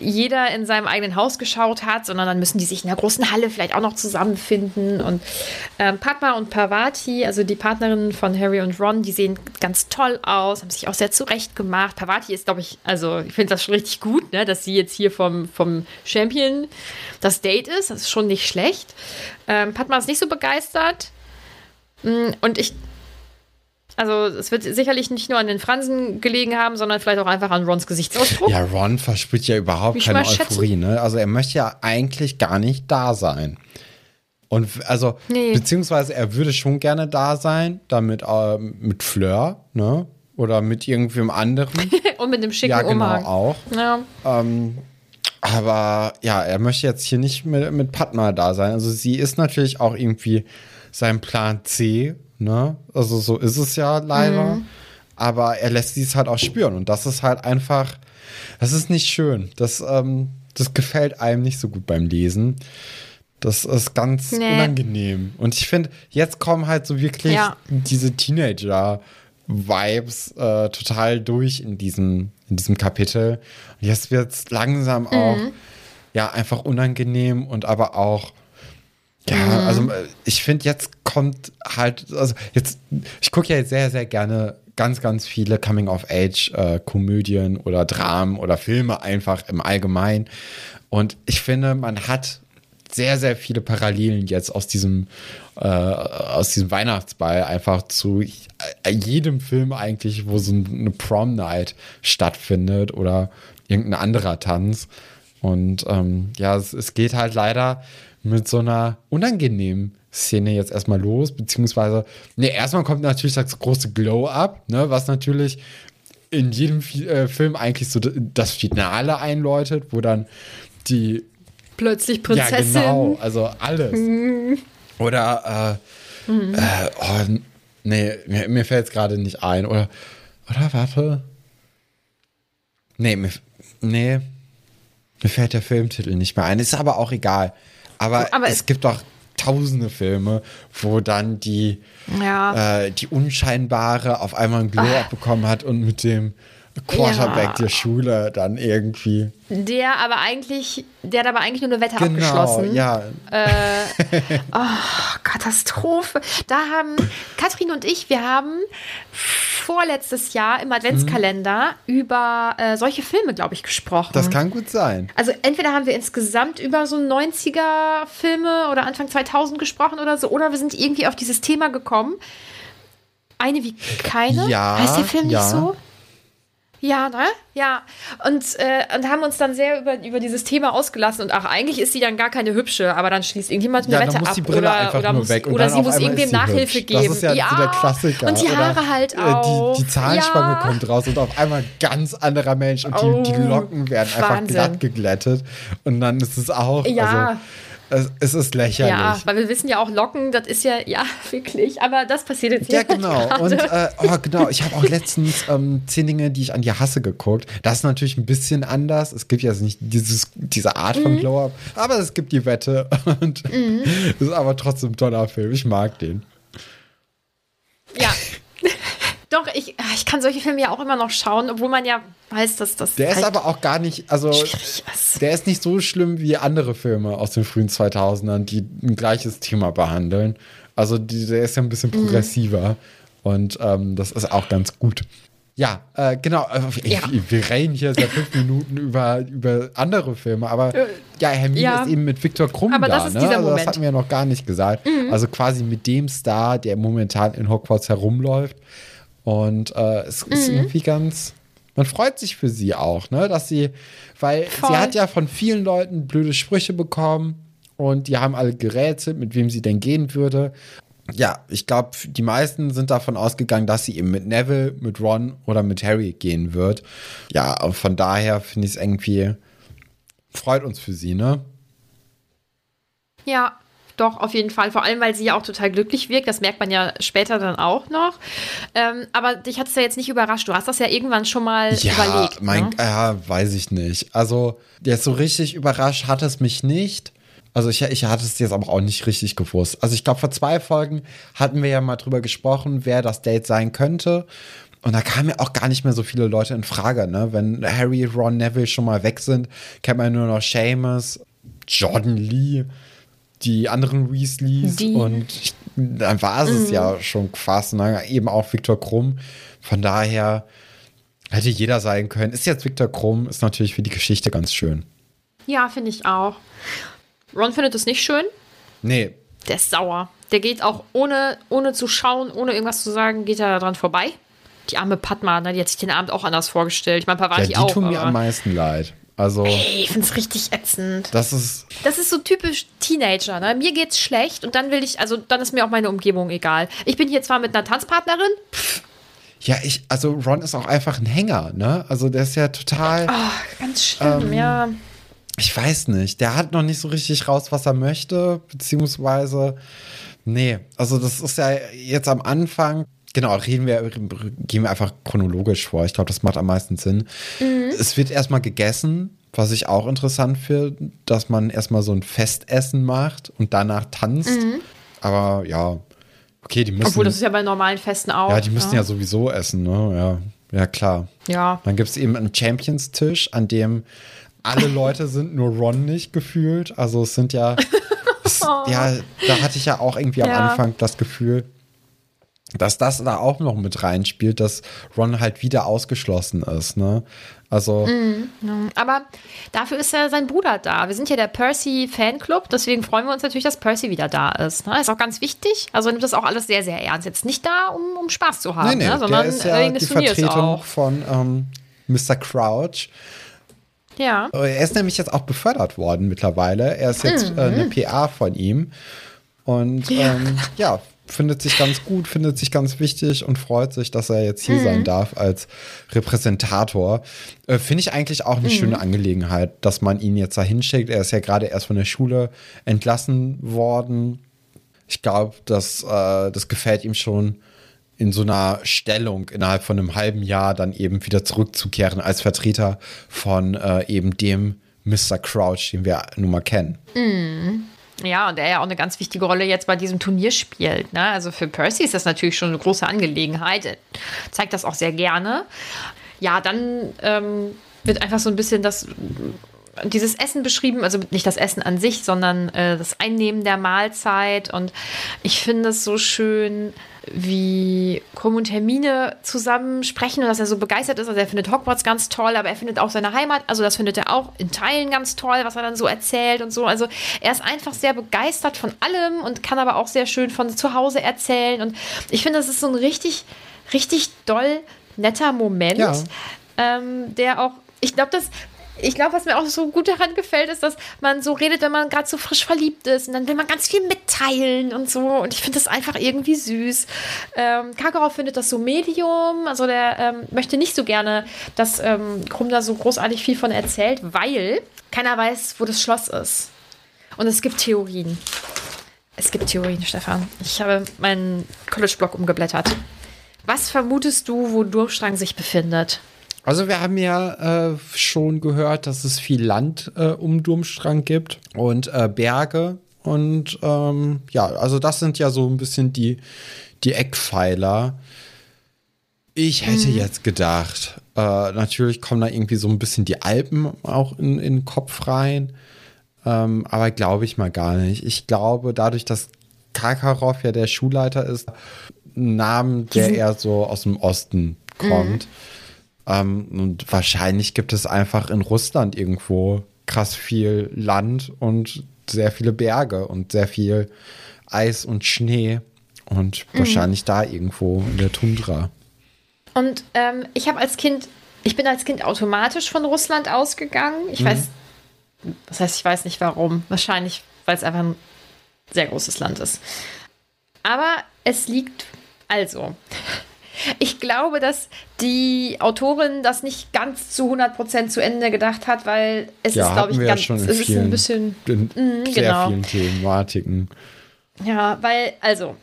jeder in seinem eigenen Haus geschaut hat, sondern dann müssen die sich in der großen Halle vielleicht auch noch zusammenfinden. Und ähm, Padma und Parvati, also die Partnerinnen von Harry und Ron, die sehen ganz toll aus, haben sich auch sehr zurecht gemacht. Parvati ist, glaube ich, also ich finde das schon richtig gut, ne, dass sie jetzt hier vom, vom Champion das Date ist. Das ist schon nicht schlecht. Ähm, Padma ist nicht so begeistert. Mm, und ich also es wird sicherlich nicht nur an den Fransen gelegen haben, sondern vielleicht auch einfach an Rons Gesichtsausdruck. Ja, Ron verspürt ja überhaupt Wie keine. Euphorie, ne? Also er möchte ja eigentlich gar nicht da sein. Und also, Nee. beziehungsweise er würde schon gerne da sein, damit äh, mit Fleur, ne? Oder mit irgendwem anderen. Und mit dem schicken ja, genau, Umhang. auch. Ja. Aber ja, er möchte jetzt hier nicht mit, mit Padma da sein. Also sie ist natürlich auch irgendwie sein Plan C, ne? Also so ist es ja leider. Mhm. Aber er lässt sie es halt auch spüren. Und das ist halt einfach, das ist nicht schön. Das, ähm, das gefällt einem nicht so gut beim Lesen. Das ist ganz Nee. unangenehm. Und ich finde, jetzt kommen halt so wirklich Ja. diese Teenager-Vibes äh, total durch in diesem, in diesem Kapitel. Und jetzt wird es langsam auch ja einfach unangenehm und aber auch ja, also äh, ich finde, jetzt kommt halt, also jetzt, ich gucke ja jetzt sehr, sehr gerne ganz, ganz viele Coming-of-Age-Komödien oder Dramen oder Filme einfach im Allgemeinen. Und ich finde, man hat sehr, sehr viele Parallelen jetzt aus diesem, äh, aus diesem Weihnachtsball einfach zu äh, jedem Film eigentlich, wo so eine Prom-Night stattfindet oder irgendein anderer Tanz. Und ähm, ja, es, es geht halt leider mit so einer unangenehmen Szene jetzt erstmal los, beziehungsweise, ne, erstmal kommt natürlich das große Glow-Up, ne, was natürlich in jedem äh, Film eigentlich so das Finale einläutet, wo dann die Plötzlich Prinzessin. ja, genau, also alles. Oder, äh, äh, oh, nee, mir, mir fällt es gerade nicht ein. Oder, oder, warte. Nee, mir, nee, mir fällt der Filmtitel nicht mehr ein. Ist aber auch egal. Aber, Aber es es- gibt doch tausende Filme, wo dann die, Ja. äh, die Unscheinbare auf einmal ein Glow-Up bekommen hat und mit dem Quarterback Ja. der Schule dann irgendwie. Der aber eigentlich, der hat aber eigentlich nur eine Wette Genau, abgeschlossen. ja. Katastrophe. Da haben Katrin und ich, wir haben vorletztes Jahr im Adventskalender über äh, solche Filme, glaube ich, gesprochen. Das kann gut sein. also entweder haben wir insgesamt über so 90er Filme oder Anfang 2000 gesprochen oder so, oder wir sind irgendwie auf dieses Thema gekommen. Eine wie keine. Ja, Heißt der Film ja. nicht so? Ja, ne? Ja. Und, äh, und haben uns dann sehr über, über dieses Thema ausgelassen. Und ach, eigentlich ist sie dann gar keine hübsche, aber dann schließt irgendjemand eine Ja, Wette ab. die Brille oder einfach oder, nur muss, weg oder sie muss irgendwem Nachhilfe hübsch. geben. Das ist ja, so der Klassiker. Und die Oder, Haare halt äh, auch. Die, die Zahnspange ja. kommt raus und auf einmal ganz anderer Mensch und die, die Oh, Locken werden einfach Wahnsinn. glatt geglättet. Und dann ist es auch. Ja. Also, es, ist lächerlich. Ja, weil wir wissen ja auch, Locken, das ist ja, ja, wirklich. Aber das passiert jetzt Ja, hier genau. Und äh, oh, genau, ich habe auch letztens ähm, zehn Dinge, die ich an dir hasse, geguckt. Das ist natürlich ein bisschen anders. Es gibt ja nicht dieses, diese Art Mhm. von Glow-Up, aber es gibt die Wette. Und es ist aber trotzdem ein toller Film. Ich mag den. Ja. Doch, ich, ich kann solche Filme ja auch immer noch schauen, obwohl man ja weiß, dass das. Der ist halt aber auch gar nicht, also ist. der ist nicht so schlimm wie andere Filme aus den frühen 2000ern, die ein gleiches Thema behandeln. Also die, der ist ja ein bisschen Mhm. progressiver und ähm, das ist auch ganz gut. Ja, äh, genau. äh, Ja. Wir reden hier seit fünf Minuten über, über andere Filme, aber ja, Hermine Äh, ja. ist eben mit Viktor Krumm Aber da. das ist ne? dieser also das Moment. Mhm. hatten wir noch gar nicht gesagt. Also quasi mit dem Star, der momentan in Hogwarts herumläuft. Und äh, es Mhm. ist irgendwie ganz. Man freut sich für sie auch, ne? Dass sie, weil Voll. sie hat ja von vielen Leuten blöde Sprüche bekommen und die haben alle gerätselt, mit wem sie denn gehen würde. Ja, ich glaube, die meisten sind davon ausgegangen, dass sie eben mit Neville, mit Ron oder mit Harry gehen wird. Ja, und von daher finde ich es irgendwie, freut uns für sie, ne? Ja, doch, auf jeden Fall. Vor allem, weil sie ja auch total glücklich wirkt. Das merkt man ja später dann auch noch. Ähm, aber dich hat es ja jetzt nicht überrascht. Du hast das ja irgendwann schon mal ja, überlegt. Mein, ne? Ja, weiß ich nicht. Also, jetzt so richtig überrascht hat es mich nicht. Also ich, ich hatte es jetzt aber auch nicht richtig gewusst. Also ich glaube, vor zwei Folgen hatten wir ja mal drüber gesprochen, wer das Date sein könnte. Und da kamen ja auch gar nicht mehr so viele Leute in Frage, ne? Wenn Harry, Ron, Neville schon mal weg sind, kennt man nur noch Seamus, Jordan Lee, die anderen Weasleys Die. und dann war es es ja schon fast, ne? Eben auch Viktor Krumm. Von daher hätte jeder sein können. Ist jetzt Viktor Krumm, ist natürlich für die Geschichte ganz schön. Ja, finde ich auch. Ron findet es nicht schön. Nee, Der ist sauer. Der geht auch ohne, ohne zu schauen, ohne irgendwas zu sagen, geht er daran vorbei. Die arme Padma, ne, die hat sich den Abend auch anders vorgestellt. Ich meine, ja, Pavati die auch. tun mir am meisten leid. Also, Ey, ich find's richtig ätzend. das ist, Das ist so typisch Teenager, ne? Mir geht's schlecht und dann will ich, also dann ist mir auch meine Umgebung egal. Ich bin hier zwar mit einer Tanzpartnerin, ja, ich, also Ron ist auch einfach ein Hänger, ne? Also der ist ja total, ganz schlimm, Ähm, ja. ich weiß nicht, der hat noch nicht so richtig raus, was er möchte, beziehungsweise, nee, also das ist ja jetzt am Anfang, genau, reden wir, gehen wir einfach chronologisch vor. Ich glaube, das macht am meisten Sinn. Es wird erstmal gegessen, was ich auch interessant finde, dass man erstmal so ein Festessen macht und danach tanzt. Aber ja, okay, die müssen. Obwohl, das ist ja bei normalen Festen auch. Ja, die müssen ne? ja sowieso essen, ne? Ja, ja klar. Ja. Dann gibt es eben einen Champions-Tisch, an dem alle Leute sind, nur Ron nicht gefühlt. Also es sind ja, es, ja, da hatte ich ja auch irgendwie am Ja. Anfang das Gefühl, dass das da auch noch mit reinspielt, dass Ron halt wieder ausgeschlossen ist, ne? Also, Mhm. Aber dafür ist ja sein Bruder da. Wir sind ja der Percy-Fanclub, deswegen freuen wir uns natürlich, dass Percy wieder da ist. Ne? Ist auch ganz wichtig. Also er nimmt das auch alles sehr, sehr ernst. Jetzt nicht da, um, um Spaß zu haben, nee, nee, ne? sondern der ist ja wegen die des Turniers Vertretung auch. von ähm, Mr. Crouch. Ja. Er ist nämlich jetzt auch befördert worden mittlerweile. Er ist jetzt Mhm. äh, eine PA von ihm. Und ja. Ähm, ja, findet sich ganz gut, findet sich ganz wichtig und freut sich, dass er jetzt hier Mhm. sein darf als Repräsentator. Äh, Finde ich eigentlich auch eine Mhm. schöne Angelegenheit, dass man ihn jetzt da hinschickt. Er ist ja gerade erst von der Schule entlassen worden. Ich glaube, das, äh, das gefällt ihm schon in so einer Stellung innerhalb von einem halben Jahr dann eben wieder zurückzukehren als Vertreter von äh, eben dem Mr. Crouch, den wir nun mal kennen. Ja, und der ja auch eine ganz wichtige Rolle jetzt bei diesem Turnier spielt. Ne? Also für Percy ist das natürlich schon eine große Angelegenheit. Er zeigt das auch sehr gerne. Ja, dann ähm, wird einfach so ein bisschen das dieses Essen beschrieben, also nicht das Essen an sich, sondern äh, das Einnehmen der Mahlzeit. Und ich finde es so schön, wie Krumm und Hermine zusammen sprechen und dass er so begeistert ist. Also er findet Hogwarts ganz toll, aber er findet auch seine Heimat, also das findet er auch in Teilen ganz toll, was er dann so erzählt und so. Also er ist einfach sehr begeistert von allem und kann aber auch sehr schön von zu Hause erzählen. Und ich finde, das ist so ein richtig, richtig doll netter Moment, Ja. ähm, der auch, ich glaube, das ich glaube, was mir auch so gut daran gefällt, ist, dass man so redet, wenn man gerade so frisch verliebt ist. Und dann will man ganz viel mitteilen und so. Und ich finde das einfach irgendwie süß. Ähm, Karkaroff findet das so Medium. Also der ähm, möchte nicht so gerne, dass ähm, Krumm da so großartig viel von erzählt, weil keiner weiß, wo das Schloss ist. Und es gibt Theorien. Es gibt Theorien, Stefan. Ich habe meinen College-Blog umgeblättert. Was vermutest du, wo Durmstrang sich befindet? Also wir haben ja äh, schon gehört, dass es viel Land äh, um Durmstrang gibt und äh, Berge. Und ähm, ja, also das sind ja so ein bisschen die, die Eckpfeiler. Ich hätte jetzt gedacht, äh, natürlich kommen da irgendwie so ein bisschen die Alpen auch in, in den Kopf rein. Ähm, aber glaube ich mal gar nicht. Ich glaube, dadurch, dass Karkaroff ja der Schulleiter ist, ein Namen, der eher so aus dem Osten kommt. Ähm, und wahrscheinlich gibt es einfach in Russland irgendwo krass viel Land und sehr viele Berge und sehr viel Eis und Schnee. Und wahrscheinlich da irgendwo in der Tundra. Und ähm, ich habe als Kind, ich bin als Kind automatisch von Russland ausgegangen. Ich weiß, das heißt, ich weiß nicht warum. Wahrscheinlich, weil es einfach ein sehr großes Land ist. Aber es liegt also. Ich glaube, dass die Autorin das nicht ganz zu 100% zu Ende gedacht hat, weil es ja, ist, glaube ich, ganz, ja es ist vielen, ein bisschen. in Mhm, sehr genau. vielen Thematiken. Ja, weil, also,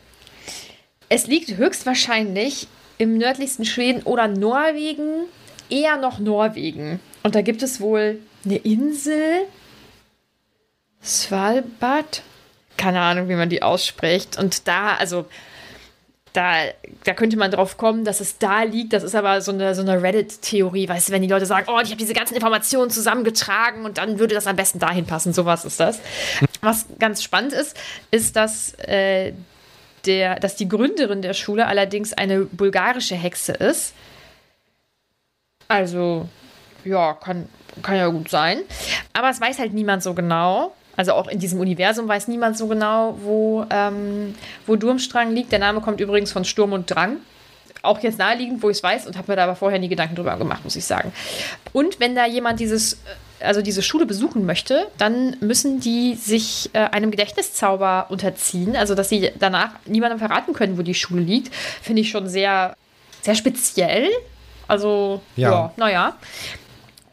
es liegt höchstwahrscheinlich im nördlichsten Schweden oder Norwegen, eher noch Norwegen. Und da gibt es wohl eine Insel, Svalbard, keine Ahnung, wie man die ausspricht. Und da, also, da, da könnte man drauf kommen, dass es da liegt. Das ist aber so eine, so eine Reddit-Theorie, weißt du, wenn die Leute sagen, oh, ich habe diese ganzen Informationen zusammengetragen und dann würde das am besten dahin passen. Sowas ist das. Was ganz spannend ist, ist, dass, äh, der, dass die Gründerin der Schule allerdings eine bulgarische Hexe ist. Also, ja, kann, kann ja gut sein. Aber es weiß halt niemand so genau. Also auch in diesem Universum weiß niemand so genau, wo, ähm, wo Durmstrang liegt. Der Name kommt übrigens von Sturm und Drang. Auch jetzt naheliegend, wo ich es weiß und habe mir da aber vorher nie Gedanken drüber gemacht, muss ich sagen. Und wenn da jemand dieses, also diese Schule besuchen möchte, dann müssen die sich äh, einem Gedächtniszauber unterziehen. Also dass sie danach niemandem verraten können, wo die Schule liegt, finde ich schon sehr, sehr speziell. Also, Ja. ja, naja.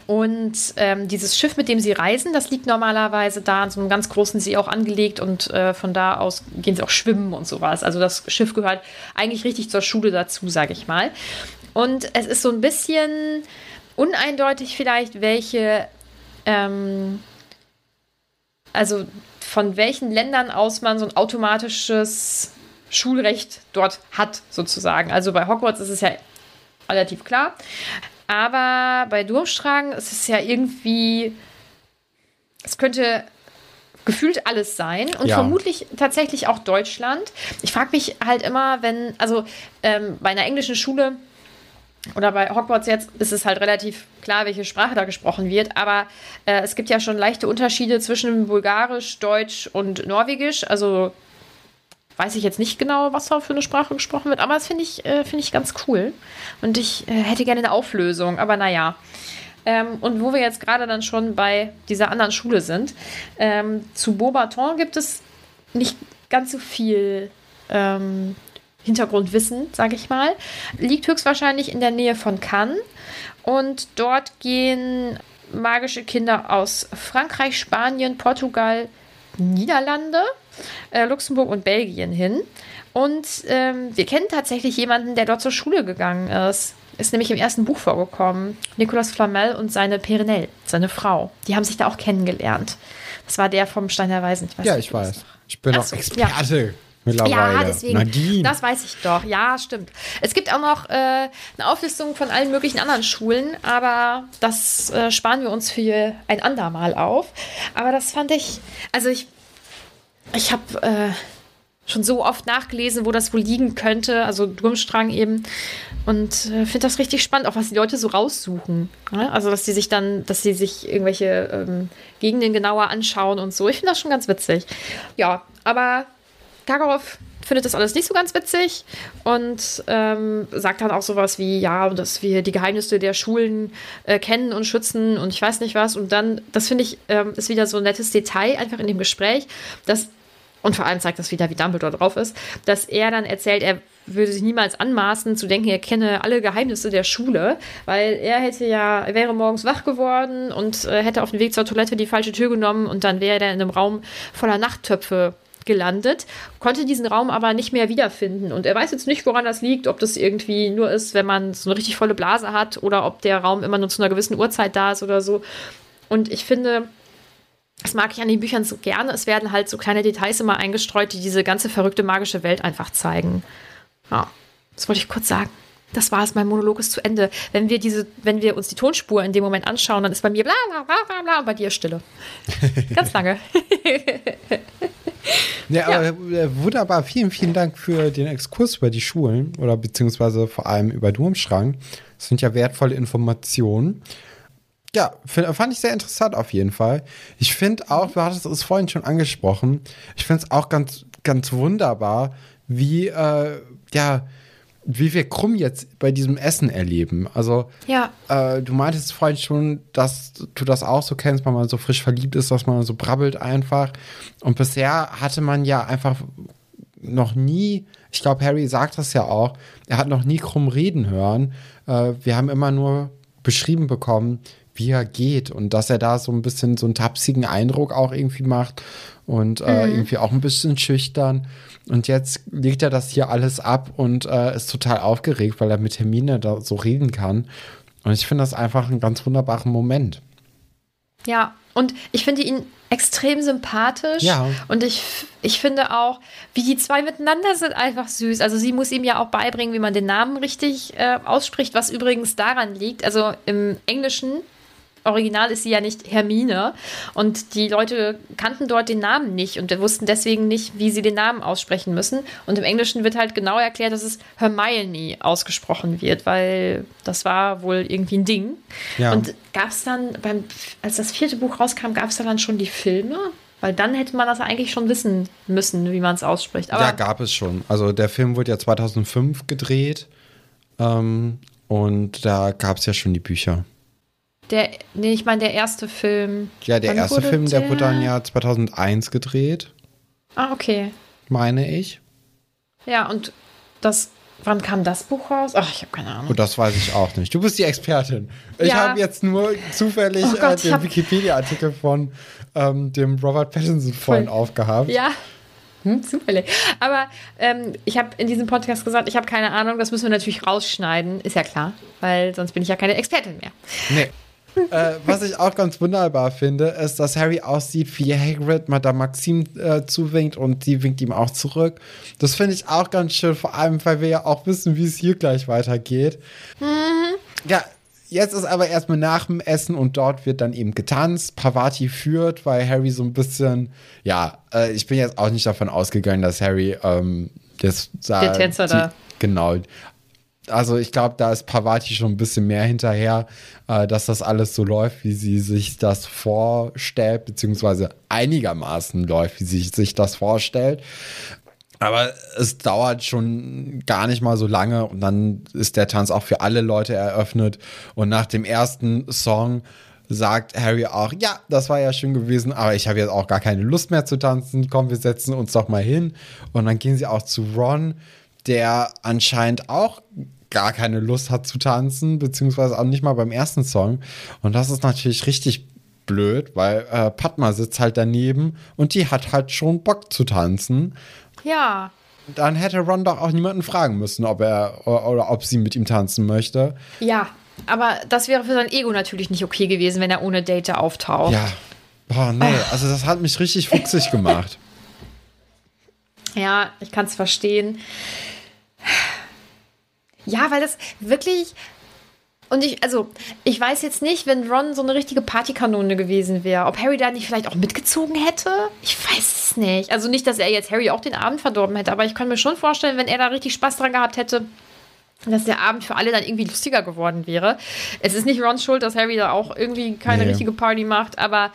Und ähm, dieses Schiff, mit dem sie reisen, das liegt normalerweise da an so einem ganz großen See auch angelegt und äh, von da aus gehen sie auch schwimmen und sowas. Also das Schiff gehört eigentlich richtig zur Schule dazu, sage ich mal. Und es ist so ein bisschen uneindeutig vielleicht, welche, ähm, also von welchen Ländern aus man so ein automatisches Schulrecht dort hat, sozusagen. Also bei Hogwarts ist es ja relativ klar. Aber bei Durmstrang ist es ja irgendwie, es könnte gefühlt alles sein und Ja. vermutlich tatsächlich auch Deutschland. Ich frage mich halt immer, wenn, also ähm, bei einer englischen Schule oder bei Hogwarts jetzt ist es halt relativ klar, welche Sprache da gesprochen wird, aber äh, es gibt ja schon leichte Unterschiede zwischen Bulgarisch, Deutsch und Norwegisch. Also weiß ich jetzt nicht genau, was da für eine Sprache gesprochen wird, aber das finde ich, äh, finde ich ganz cool. Und ich äh, hätte gerne eine Auflösung, aber naja. Ähm, und wo wir jetzt gerade dann schon bei dieser anderen Schule sind, ähm, zu Beaubaton gibt es nicht ganz so viel ähm, Hintergrundwissen, sage ich mal. Liegt höchstwahrscheinlich in der Nähe von Cannes. Und dort gehen magische Kinder aus Frankreich, Spanien, Portugal, Niederlande, äh, Luxemburg und Belgien hin. Und ähm, wir kennen tatsächlich jemanden, der dort zur Schule gegangen ist. Ist nämlich im ersten Buch vorgekommen. Nicolas Flamel und seine Perinelle, seine Frau. Die haben sich da auch kennengelernt. Das war der vom Stein der Weisen. Ich weiß Ja, nicht, ich weiß. Ich bin auch so, Experte mittlerweile. ja, deswegen. Nadine. Das weiß ich doch. Ja, stimmt. Es gibt auch noch äh, eine Auflistung von allen möglichen anderen Schulen, aber das äh, sparen wir uns für ein andermal auf. Aber das fand ich, also ich, ich habe äh, schon so oft nachgelesen, wo das wohl liegen könnte, also Durmstrang eben. Und äh, finde das richtig spannend, auch was die Leute so raussuchen. Ne? Also, dass sie sich dann, dass sie sich irgendwelche ähm, Gegenden genauer anschauen und so. Ich finde das schon ganz witzig. Ja, aber Karkaroff findet das alles nicht so ganz witzig und ähm, sagt dann auch sowas wie, ja, dass wir die Geheimnisse der Schulen äh, kennen und schützen und ich weiß nicht was. Und dann, das finde ich, ähm, ist wieder so ein nettes Detail einfach in dem Gespräch, dass, und vor allem zeigt das wieder, wie Dumbledore drauf ist, dass er dann erzählt, er würde sich niemals anmaßen zu denken, er kenne alle Geheimnisse der Schule, weil er hätte ja, er wäre morgens wach geworden und äh, hätte auf dem Weg zur Toilette die falsche Tür genommen und dann wäre er in einem Raum voller Nachttöpfe gelandet, konnte diesen Raum aber nicht mehr wiederfinden. Und er weiß jetzt nicht, woran das liegt, ob das irgendwie nur ist, wenn man so eine richtig volle Blase hat oder ob der Raum immer nur zu einer gewissen Uhrzeit da ist oder so. Und ich finde, das mag ich an den Büchern so gerne. Es werden halt so kleine Details immer eingestreut, die diese ganze verrückte magische Welt einfach zeigen. Ja, das wollte ich kurz sagen. Das war es, mein Monolog ist zu Ende. Wenn wir diese, wenn wir uns die Tonspur in dem Moment anschauen, dann ist bei mir bla bla bla bla bla und bei dir Stille. Ganz lange. Ja, aber äh, wunderbar. Vielen, vielen Dank für den Exkurs über die Schulen oder beziehungsweise vor allem über Durmstrang. Das sind ja wertvolle Informationen. Ja, fand ich sehr interessant auf jeden Fall. Ich finde auch, du hattest es vorhin schon angesprochen, ich finde es auch ganz, ganz wunderbar, wie, äh, ja, wie wir Krumm jetzt bei diesem Essen erleben. Also, Ja. äh, du meintest vorhin schon, dass du das auch so kennst, wenn man so frisch verliebt ist, dass man so brabbelt einfach. Und bisher hatte man ja einfach noch nie ich glaube, Harry sagt das ja auch, er hat noch nie krumm reden hören. Äh, wir haben immer nur beschrieben bekommen, wie er geht und dass er da so ein bisschen so einen tapsigen Eindruck auch irgendwie macht und äh, Mhm. irgendwie auch ein bisschen schüchtern. Und jetzt legt er das hier alles ab und äh, ist total aufgeregt, weil er mit Hermine da so reden kann. Und ich finde das einfach einen ganz wunderbaren Moment. Ja, und ich finde ihn extrem sympathisch. Ja. Und ich, ich finde auch, wie die zwei miteinander sind, einfach süß. Also sie muss ihm ja auch beibringen, wie man den Namen richtig äh, ausspricht, was übrigens daran liegt. Also im Englischen. Original ist sie ja nicht Hermine und die Leute kannten dort den Namen nicht und wussten deswegen nicht, wie sie den Namen aussprechen müssen. Und im Englischen wird halt genau erklärt, dass es Hermione ausgesprochen wird, weil das war wohl irgendwie ein Ding. Ja. Und gab es dann, beim, als das vierte Buch rauskam, gab es da dann schon die Filme? Weil dann hätte man das eigentlich schon wissen müssen, wie man es ausspricht. Aber ja, gab es schon. Also der Film wurde ja 2005 gedreht ähm, und da gab es ja schon die Bücher. Der, nee, ich meine, der erste Film. Ja, der Wann erste Film, der, der- wurde dann ja 2001 gedreht, Ah, okay. meine ich. Ja, und das, wann kam das Buch raus? Ach, ich habe keine Ahnung. Und das weiß ich auch nicht. Du bist die Expertin. Ich Ja. habe jetzt nur zufällig Oh Gott, äh, den Wikipedia-Artikel von ähm, dem Robert Pattinson vorhin aufgehabt. Ja. Hm, zufällig. Aber ähm, ich habe in diesem Podcast gesagt, ich habe keine Ahnung, das müssen wir natürlich rausschneiden, ist ja klar, weil sonst bin ich ja keine Expertin mehr. Nee. Äh, was ich auch ganz wunderbar finde, ist, dass Harry aussieht, wie Hagrid Madame Maxim äh, zuwinkt und sie winkt ihm auch zurück. Das finde ich auch ganz schön, vor allem, weil wir ja auch wissen, wie es hier gleich weitergeht. Ja, jetzt ist aber erstmal nach dem Essen und dort wird dann eben getanzt. Pavati führt, weil Harry so ein bisschen, ja, äh, ich bin jetzt auch nicht davon ausgegangen, dass Harry ähm, das Der Tänzer da. Genau. Also ich glaube, da ist Pavati schon ein bisschen mehr hinterher, äh, dass das alles so läuft, wie sie sich das vorstellt, beziehungsweise einigermaßen läuft, wie sie sich das vorstellt. Aber es dauert schon gar nicht mal so lange und dann ist der Tanz auch für alle Leute eröffnet. Und nach dem ersten Song sagt Harry auch, ja, das war ja schön gewesen, aber ich habe jetzt auch gar keine Lust mehr zu tanzen. Komm, wir setzen uns doch mal hin. Und dann gehen sie auch zu Ron, der anscheinend auch gar keine Lust hat zu tanzen, beziehungsweise auch nicht mal beim ersten Song. Und das ist natürlich richtig blöd, weil äh, Padma sitzt halt daneben und die hat halt schon Bock zu tanzen. Ja. Dann hätte Ron doch auch niemanden fragen müssen, ob er oder, oder ob sie mit ihm tanzen möchte. Ja, aber das wäre für sein Ego natürlich nicht okay gewesen, wenn er ohne Date da auftaucht. Ja. Boah, nee, also das hat mich richtig fuchsig gemacht. Ja, ich kann es verstehen. Ja, weil das wirklich. Und ich, also, ich weiß jetzt nicht, wenn Ron so eine richtige Partykanone gewesen wäre, ob Harry da nicht vielleicht auch mitgezogen hätte. Ich weiß es nicht. Also nicht, dass er jetzt Harry auch den Abend verdorben hätte, aber ich kann mir schon vorstellen, wenn er da richtig Spaß dran gehabt hätte, dass der Abend für alle dann irgendwie lustiger geworden wäre. Es ist nicht Rons Schuld, dass Harry da auch irgendwie keine Nee. richtige Party macht, aber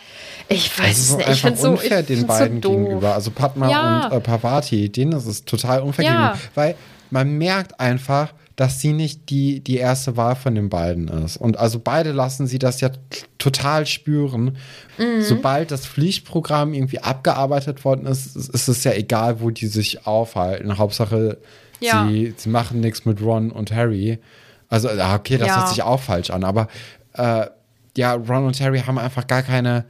ich weiß es so nicht. Ich finde so, ich unfair den find's beiden so doof. gegenüber. Also Padma Ja. und äh, Pavati, denen ist es total unfair Ja. gegenüber. Weil man merkt einfach, dass sie nicht die, die erste Wahl von den beiden ist. Und also beide lassen sie das ja total spüren. Mhm. Sobald das Pflichtprogramm irgendwie abgearbeitet worden ist, ist es ja egal, wo die sich aufhalten. Hauptsache, Ja. sie, sie machen nichts mit Ron und Harry. Also, ja, okay, das Ja. hört sich auch falsch an, aber äh, ja, Ron und Harry haben einfach gar keine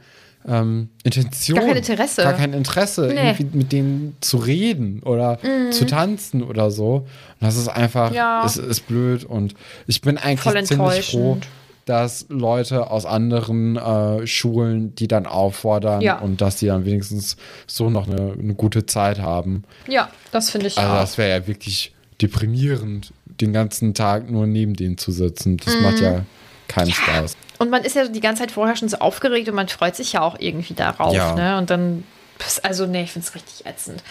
ähm, Intention. Gar kein Interesse. Gar kein Interesse, Nee. Mhm. irgendwie mit denen zu reden oder zu tanzen oder so. Und das ist einfach, Ja. es ist blöd und ich bin eigentlich ziemlich froh, dass Leute aus anderen äh, Schulen die dann auffordern Ja. und dass die dann wenigstens so noch eine, eine gute Zeit haben. Ja, das finde ich Also auch. das wäre ja wirklich deprimierend, den ganzen Tag nur neben denen zu sitzen. Das Mhm. macht ja keinen Spaß. Und man ist ja die ganze Zeit vorher schon so aufgeregt und man freut sich ja auch irgendwie darauf. Ja. Ne? Und dann, also nee, ich finde es richtig ätzend.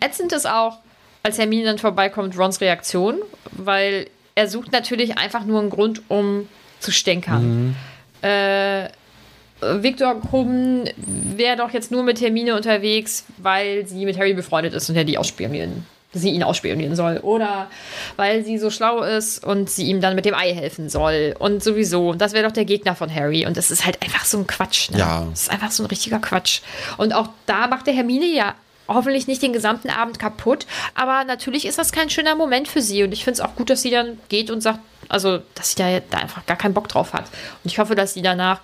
Ätzend ist auch, als Hermine dann vorbeikommt, Rons Reaktion, weil er sucht natürlich einfach nur einen Grund, um zu stänkern. Äh, Victor Krumm wäre doch jetzt nur mit Hermine unterwegs, weil sie mit Harry befreundet ist und er die ausspionieren, sie ihn ausspionieren soll. Oder weil sie so schlau ist und sie ihm dann mit dem Ei helfen soll. Und sowieso, das wäre doch der Gegner von Harry. Und das ist halt einfach so ein Quatsch. Ne? Ja. Das ist einfach so ein richtiger Quatsch. Und auch da macht der Hermine ja hoffentlich nicht den gesamten Abend kaputt. Aber natürlich ist das kein schöner Moment für sie. Und ich finde es auch gut, dass sie dann geht und sagt, also, dass sie da, da einfach gar keinen Bock drauf hat. Und ich hoffe, dass sie danach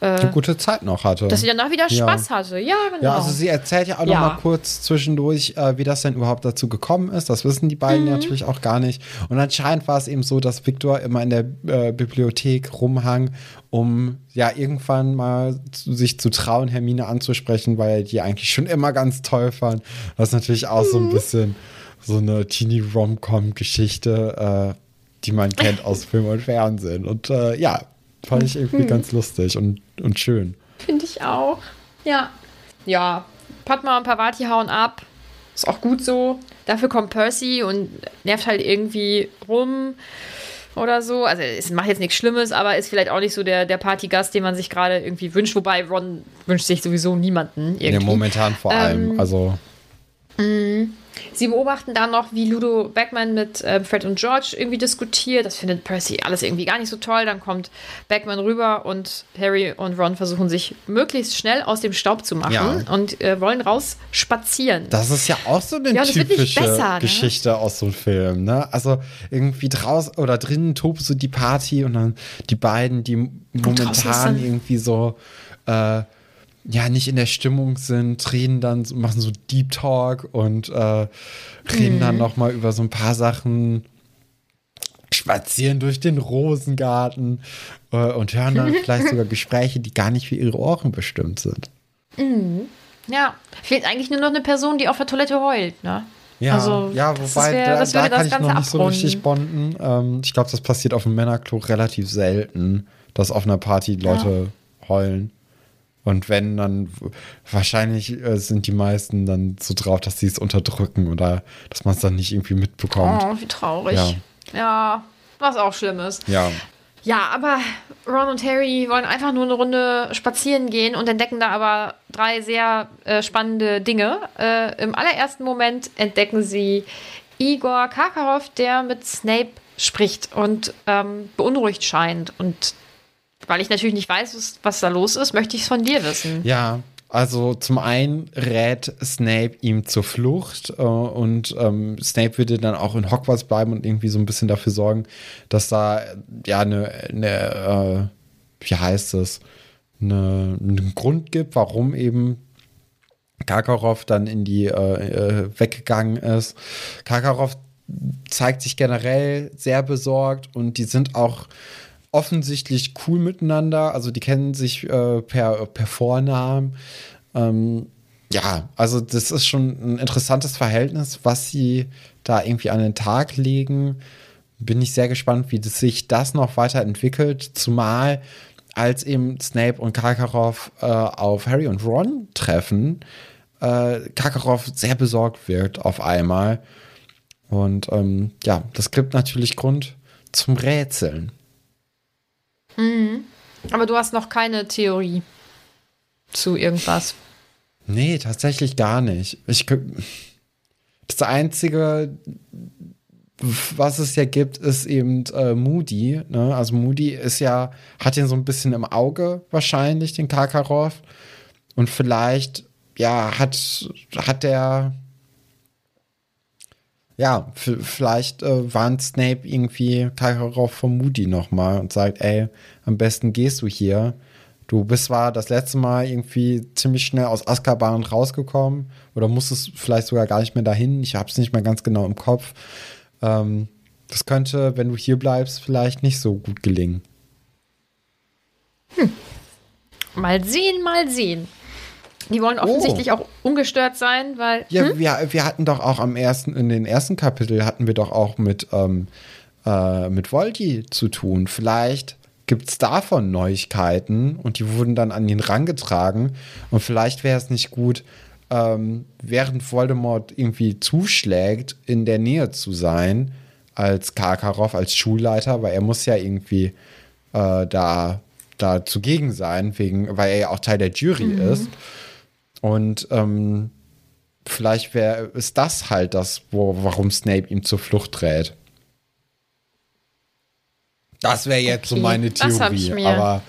eine gute Zeit noch hatte. Dass sie danach wieder Spaß ja. hatte. Ja, genau. Ja, also sie erzählt ja auch Ja. noch mal kurz zwischendurch, äh, wie das denn überhaupt dazu gekommen ist. Das wissen die beiden Mhm. natürlich auch gar nicht. Und anscheinend war es eben so, dass Victor immer in der äh, Bibliothek rumhang, um ja irgendwann mal zu, sich zu trauen, Hermine anzusprechen, weil er die eigentlich schon immer ganz toll fand. Das ist natürlich auch Mhm. so ein bisschen so eine Teenie-Rom-Com-Geschichte, äh, die man kennt aus Film und Fernsehen. Und äh, ja, fand ich irgendwie ganz lustig und, und schön. Finde ich auch. Ja. Ja. Padma und Pavati hauen ab. Ist auch gut so. Dafür kommt Percy und nervt halt irgendwie rum oder so. Also es macht jetzt nichts Schlimmes, aber ist vielleicht auch nicht so der, der Partygast, den man sich gerade irgendwie wünscht. Wobei Ron wünscht sich sowieso niemanden irgendwie. Ja, momentan vor allem. Ähm, Also, Sie beobachten dann noch, wie Ludo Beckman mit äh, Fred und George irgendwie diskutiert. Das findet Percy alles irgendwie gar nicht so toll. Dann kommt Beckman rüber und Harry und Ron versuchen sich möglichst schnell aus dem Staub zu machen Ja. und äh, wollen raus spazieren. das ist ja auch so eine Ja, typische besser, ne? Geschichte aus so einem Film, ne? Also irgendwie draußen oder drinnen tobt so die Party und dann die beiden, die momentan irgendwie so äh, ja nicht in der Stimmung sind, reden dann, so- machen so Deep Talk und äh, reden Mhm. dann noch mal über so ein paar Sachen, spazieren durch den Rosengarten äh, und hören dann vielleicht sogar Gespräche, die gar nicht für ihre Ohren bestimmt sind. ja, fehlt eigentlich nur noch eine Person, die auf der Toilette heult. Ne? Ja, Also, ja wobei wär- da, das da kann ich Ganze noch nicht so abrunden. richtig bonden. Ähm, ich glaube, das passiert auf dem Männerklo relativ selten, dass auf einer Party Leute heulen. Und wenn, dann wahrscheinlich äh, sind die meisten dann so drauf, dass sie es unterdrücken oder dass man es dann nicht irgendwie mitbekommt. Oh, wie traurig. Ja. ja, was auch schlimm ist. Ja. Ja, aber Ron und Harry wollen einfach nur eine Runde spazieren gehen und entdecken da aber drei sehr äh, spannende Dinge. Äh, Im allerersten Moment entdecken sie Igor Karkaroff, der mit Snape spricht und ähm, beunruhigt scheint. Und weil ich natürlich nicht weiß, was, da los ist, möchte ich es von dir wissen. Ja, also zum einen rät Snape ihm zur Flucht äh, und ähm, Snape würde dann auch in Hogwarts bleiben und irgendwie so ein bisschen dafür sorgen, dass da ja eine, eine äh, wie heißt es, eine, einen Grund gibt, warum eben Karkaroff dann in die äh, äh, weggegangen ist. Karkaroff zeigt sich generell sehr besorgt und die sind auch offensichtlich cool miteinander. Also die kennen sich äh, per, per Vornamen. Ähm, ja, also das ist schon ein interessantes Verhältnis, was sie da irgendwie an den Tag legen. Bin ich sehr gespannt, wie das sich das noch weiterentwickelt. Zumal als eben Snape und Karkaroff äh, auf Harry und Ron treffen, äh, Karkaroff sehr besorgt wirkt auf einmal. Und ähm, ja, das gibt natürlich Grund zum Rätseln. Aber du hast noch keine Theorie zu irgendwas. Nee, tatsächlich gar nicht. Ich, das Einzige, was es ja gibt, ist eben äh, Moody. Ne? Also Moody ist ja, hat ihn so ein bisschen im Auge wahrscheinlich, den Karkaroff. Und vielleicht, ja, hat, hat der, ja, vielleicht äh, warnt Snape irgendwie Karkaroff von Moody nochmal und sagt, ey, am besten gehst du hier. Du bist zwar das letzte Mal irgendwie ziemlich schnell aus Azkaban rausgekommen oder musstest vielleicht sogar gar nicht mehr dahin. Ich hab's nicht mehr ganz genau im Kopf. Ähm, das könnte, wenn du hier bleibst, vielleicht nicht so gut gelingen. Mal sehen, mal sehen. Die wollen offensichtlich auch ungestört sein, weil. Ja, wir, wir hatten doch auch am ersten, in den ersten Kapitel hatten wir doch auch mit, ähm, äh, mit Volti zu tun. Vielleicht gibt es davon Neuigkeiten und die wurden dann an ihn rangetragen. Und vielleicht wäre es nicht gut, ähm, während Voldemort irgendwie zuschlägt, in der Nähe zu sein, als Karkaroff, als Schulleiter, weil er muss ja irgendwie äh, da, da zugegen sein, wegen, weil er ja auch Teil der Jury ist. Und ähm, vielleicht wäre ist das halt das, wo, warum Snape ihm zur Flucht rät. Das wäre jetzt so Okay, meine hab ich Theorie, aber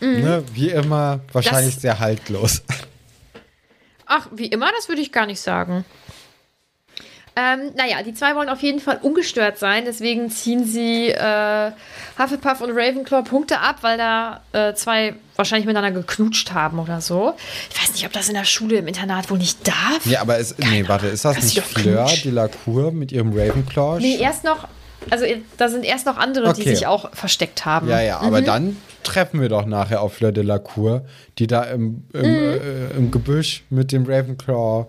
ne, wie immer wahrscheinlich Das- sehr haltlos. Ach, wie immer, das würde ich gar nicht sagen. Ähm, naja, die zwei wollen auf jeden Fall ungestört sein, deswegen ziehen sie äh, Hufflepuff und Ravenclaw Punkte ab, weil da äh, zwei wahrscheinlich miteinander geknutscht haben oder so. Ich weiß nicht, ob das in der Schule im Internat wohl nicht darf. Ja, aber es, nee, warte, ist das, Das nicht Fleur Knutsch. Delacour mit ihrem Ravenclaw? Nee, erst noch, also da sind erst noch andere, die Okay. sich auch versteckt haben. Ja, ja, aber dann treffen wir doch nachher auf Fleur Delacour, die da im, im, Mhm. äh, im Gebüsch mit dem Ravenclaw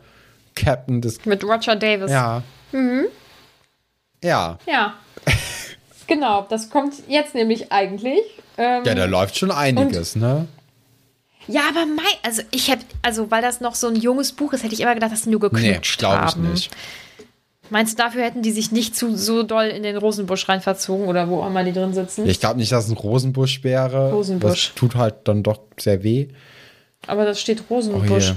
Captain des. Mit Roger Davis. Ja. Mhm. Ja. Ja. genau, das kommt jetzt nämlich eigentlich. Ähm, Ja, da läuft schon einiges, ne? Ja, aber mein, also ich hätte, also weil das noch so ein junges Buch ist, hätte ich immer gedacht, dass die nur Nee, geknutscht glaube ich haben. nicht. Meinst du, dafür hätten die sich nicht zu so doll in den Rosenbusch rein verzogen oder wo auch immer die drin sitzen? Ich glaube nicht, dass es ein Rosenbusch wäre. Rosenbusch. Das tut halt dann doch sehr weh. Aber das steht Oh Rosenbusch. je.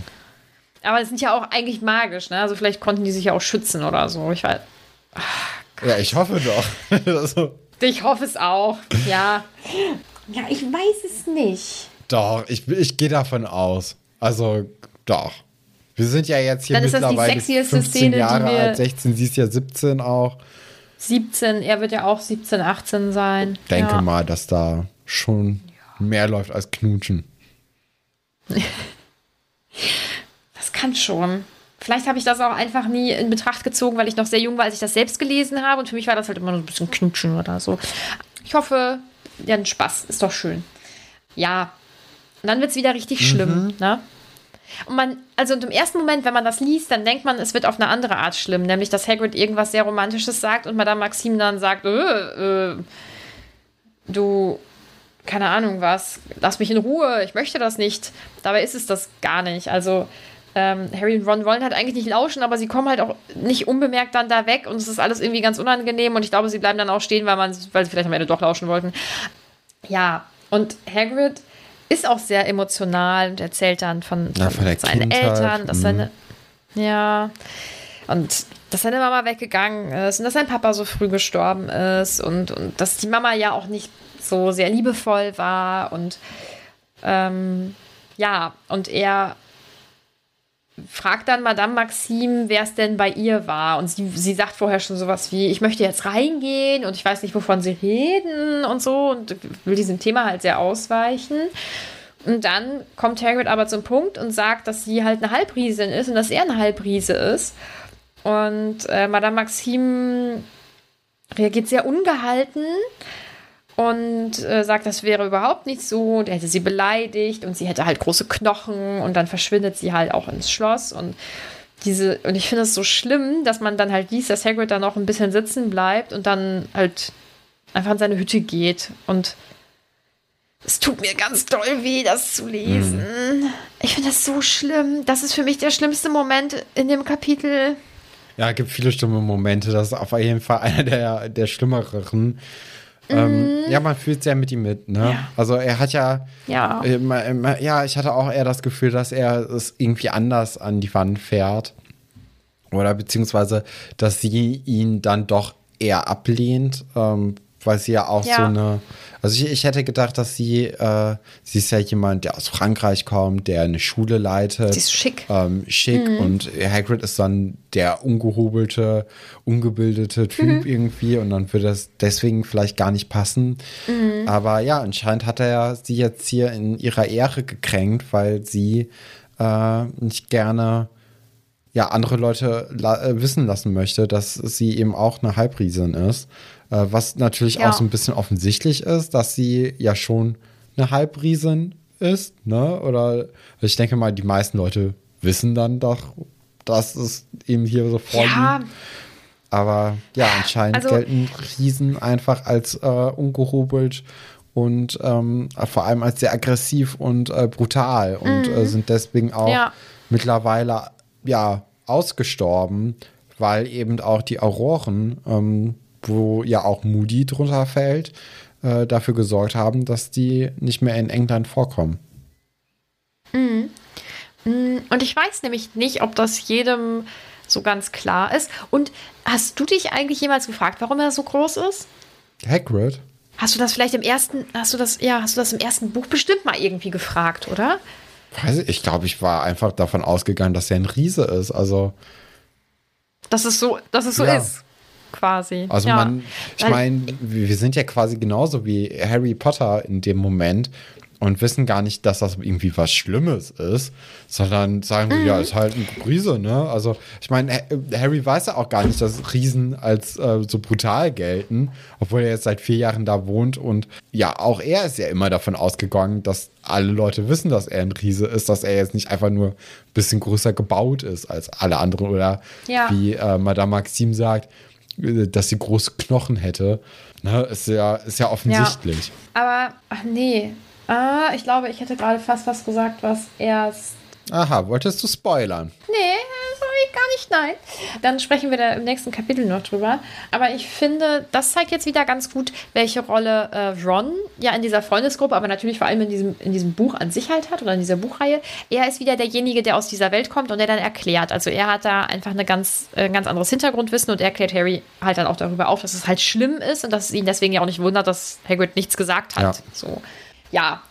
Aber das sind ja auch eigentlich magisch, ne? Also vielleicht konnten die sich ja auch schützen oder so. Ich weiß. Ja, ich hoffe doch. also, Ich hoffe es auch. Ja. Ja, ich weiß es nicht. doch, ich, ich gehe davon aus. Also, doch. Wir sind ja jetzt hier Dann ist das die mittlerweile sexieste 15 Szene, die Jahre wir- alt, 16, sie ist ja 17 auch. 17, er wird ja auch 17, 18 sein. Denke ja. mal, dass da schon mehr läuft als Knutschen. Das kann schon. Vielleicht habe ich das auch einfach nie in Betracht gezogen, weil ich noch sehr jung war, als ich das selbst gelesen habe. Und für mich war das halt immer so ein bisschen Knutschen oder so. Ich hoffe, ja, ein Spaß. Ist doch schön. Ja. Und dann wird es wieder richtig schlimm, ne? Und man, also und im ersten Moment, wenn man das liest, dann denkt man, es wird auf eine andere Art schlimm, nämlich dass Hagrid irgendwas sehr Romantisches sagt und Madame Maxime dann sagt, äh, äh, du, keine Ahnung was, lass mich in Ruhe, ich möchte das nicht. Dabei ist es das gar nicht. Also ähm, Harry und Ron wollen halt eigentlich nicht lauschen, aber sie kommen halt auch nicht unbemerkt dann da weg und es ist alles irgendwie ganz unangenehm und ich glaube, sie bleiben dann auch stehen, weil, man, weil sie vielleicht am Ende doch lauschen wollten. Ja, und Hagrid ist auch sehr emotional und erzählt dann von, Ja, von der seinen Kindheit, Eltern, dass mhm. seine, ja, und dass seine Mama weggegangen ist und dass sein Papa so früh gestorben ist und, und dass die Mama ja auch nicht so sehr liebevoll war und ähm, ja, und er fragt dann Madame Maxime, wer es denn bei ihr war. Und sie, sie sagt vorher schon sowas wie, ich möchte jetzt reingehen und ich weiß nicht, wovon sie reden und so und will diesem Thema halt sehr ausweichen. Und dann kommt Hagrid aber zum Punkt und sagt, dass sie halt eine Halbriesin ist und dass er eine Halbriese ist. Und äh, Madame Maxime reagiert sehr ungehalten und äh, sagt, das wäre überhaupt nicht so. Und er hätte sie beleidigt und sie hätte halt große Knochen und dann verschwindet sie halt auch ins Schloss und diese und ich finde es so schlimm, dass man dann halt liest, dass Hagrid dann noch ein bisschen sitzen bleibt und dann halt einfach in seine Hütte geht und es tut mir ganz doll weh, das zu lesen. Ich finde das so schlimm. Das ist für mich der schlimmste Moment in dem Kapitel. Ja, es gibt viele schlimme Momente. Das ist auf jeden Fall einer der, der schlimmeren. Ähm, ja, man fühlt sehr mit ihm mit, ne? Mhm. Ja. Also er hat ja, Ja. immer, ja, ich hatte auch eher das Gefühl, dass er es irgendwie anders an die Wand fährt. Oder beziehungsweise, dass sie ihn dann doch eher ablehnt, ähm, weil sie ja auch Ja. so eine. Also ich, ich hätte gedacht, dass sie, äh, sie ist ja jemand, der aus Frankreich kommt, der eine Schule leitet. Sie ist schick. Ähm, schick und Hagrid ist dann der ungehobelte, ungebildete Typ irgendwie und dann würde das deswegen vielleicht gar nicht passen. Aber ja, anscheinend hat er sie jetzt hier in ihrer Ehre gekränkt, weil sie äh, nicht gerne ja, andere Leute la äh, wissen lassen möchte, dass sie eben auch eine Halbriesin ist. Äh, was natürlich Ja. auch so ein bisschen offensichtlich ist, dass sie ja schon eine Halbriesin ist, ne? Oder ich denke mal, die meisten Leute wissen dann doch, dass es eben hier so vorliegt. Ja, Aber ja, anscheinend Also- gelten Riesen einfach als äh, ungehobelt und ähm, vor allem als sehr aggressiv und äh, brutal und äh, sind deswegen auch Mhm. Ja. mittlerweile ja ausgestorben, weil eben auch die Auroren, ähm, wo ja auch Moody drunter fällt, äh, dafür gesorgt haben, dass die nicht mehr in England vorkommen. Und ich weiß nämlich nicht, ob das jedem so ganz klar ist. Und hast du dich eigentlich jemals gefragt, warum er so groß ist? Hagrid? Hast du das vielleicht im ersten, hast du das, ja, hast du das im ersten Buch bestimmt mal irgendwie gefragt, oder? Weiß ich, ich glaube, ich war einfach davon ausgegangen, dass er ein Riese ist. Also. Dass es so, dass es so Ja. ist. Quasi. Also ja. man, ich meine, wir sind ja quasi genauso wie Harry Potter in dem Moment und wissen gar nicht, dass das irgendwie was Schlimmes ist, sondern sagen wir, Mhm. ja, ist halt ein Riese, ne? Also ich meine, Ha- Harry weiß ja auch gar nicht, dass Riesen als äh, so brutal gelten, obwohl er jetzt seit vier Jahren da wohnt und ja, auch er ist ja immer davon ausgegangen, dass alle Leute wissen, dass er ein Riese ist, dass er jetzt nicht einfach nur ein bisschen größer gebaut ist als alle anderen oder Ja. wie äh, Madame Maxime sagt, dass sie große Knochen hätte. Ne, ist ja, ist ja offensichtlich. Aber, ach nee. Ah, ich glaube, ich hätte gerade fast was gesagt, was erst. Aha, wolltest du spoilern? Nee, sorry, gar nicht, nein. Dann sprechen wir da im nächsten Kapitel noch drüber. Aber ich finde, das zeigt jetzt wieder ganz gut, welche Rolle äh, Ron ja in dieser Freundesgruppe, aber natürlich vor allem in diesem, in diesem Buch an sich halt hat oder in dieser Buchreihe. Er ist wieder derjenige, der aus dieser Welt kommt und der dann erklärt. Also er hat da einfach eine ganz, äh, ein ganz anderes Hintergrundwissen und er erklärt Harry halt dann auch darüber auf, dass es halt schlimm ist und dass es ihn deswegen ja auch nicht wundert, dass Hagrid nichts gesagt hat. Ja. So. Ja,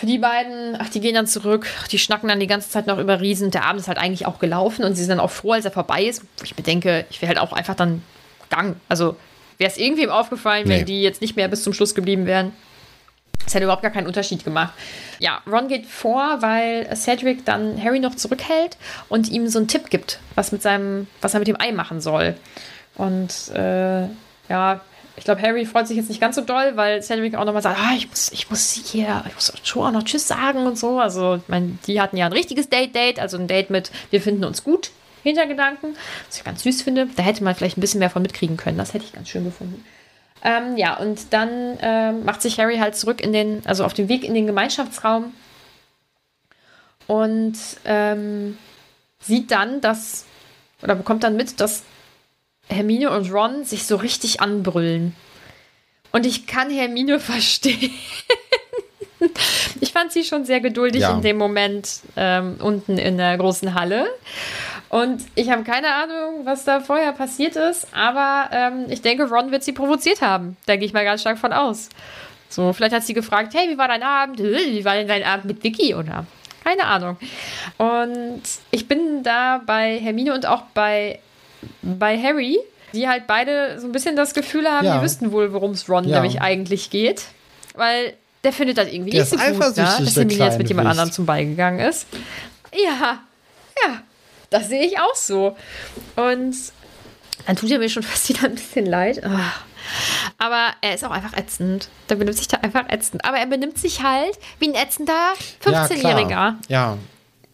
für die beiden, ach, die gehen dann zurück, die schnacken dann die ganze Zeit noch über Riesen. Der Abend ist halt eigentlich auch gelaufen und sie sind dann auch froh, als er vorbei ist. Ich bedenke, ich wäre halt auch einfach dann gegangen. Also wäre es irgendwem aufgefallen, Nee. wenn die jetzt nicht mehr bis zum Schluss geblieben wären. Es hätte überhaupt gar keinen Unterschied gemacht. Ja, Ron geht vor, weil Cedric dann Harry noch zurückhält und ihm so einen Tipp gibt, was, mit seinem, was er mit dem Ei machen soll. Und äh, ja, ich glaube, Harry freut sich jetzt nicht ganz so doll, weil Cedric auch nochmal sagt, ah, ich muss, ich muss hier, ich muss schon auch noch Tschüss sagen und so. Also, ich meine, die hatten ja ein richtiges Date-Date, also ein Date mit, wir finden uns gut, Hintergedanken, was ich ganz süß finde. Da hätte man vielleicht ein bisschen mehr von mitkriegen können. Das hätte ich ganz schön gefunden. Ähm, ja, und dann ähm, macht sich Harry halt zurück in den, also auf den Weg in den Gemeinschaftsraum und ähm, sieht dann, dass, oder bekommt dann mit, dass Hermine und Ron sich so richtig anbrüllen. Und ich kann Hermine verstehen. ich fand sie schon sehr geduldig Ja. in dem Moment ähm, unten in der großen Halle. Und ich habe keine Ahnung, was da vorher passiert ist, aber ähm, ich denke, Ron wird sie provoziert haben. Da gehe ich mal ganz stark von aus. So, vielleicht hat sie gefragt, hey, wie war dein Abend? Äh, Wie war denn dein Abend mit Vicky? Oder keine Ahnung. Und ich bin da bei Hermine und auch bei, bei Harry, die halt beide so ein bisschen das Gefühl haben, Ja. die wüssten wohl, worum es Ron Ja. nämlich eigentlich geht. Weil der findet das irgendwie Der nicht so gut, ne? dass Hermine jetzt mit jemand Wicht. anderem zum Ball gegangen ist. Ja, ja, das sehe ich auch so. Und dann tut er mir schon fast wieder ein bisschen leid. Ah. Aber er ist auch einfach ätzend. Der benimmt sich da einfach ätzend. Aber er benimmt sich halt wie ein ätzender Ja, 15-Jähriger. klar. Ja,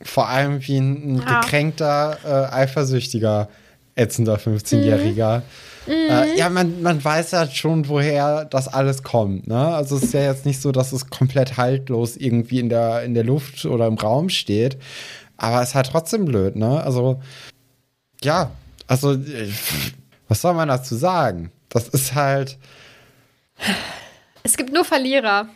vor allem wie ein, ein Ja. gekränkter, äh, eifersüchtiger, ätzender 15-Jähriger. Mhm. Äh, ja, man, man weiß ja schon, woher das alles kommt. Ne? Also es ist ja jetzt nicht so, dass es komplett haltlos irgendwie in der, in der Luft oder im Raum steht. Aber es ist halt trotzdem blöd, ne? Also, ja, also, äh, was soll man dazu sagen? Das ist halt, Es gibt nur Verlierer.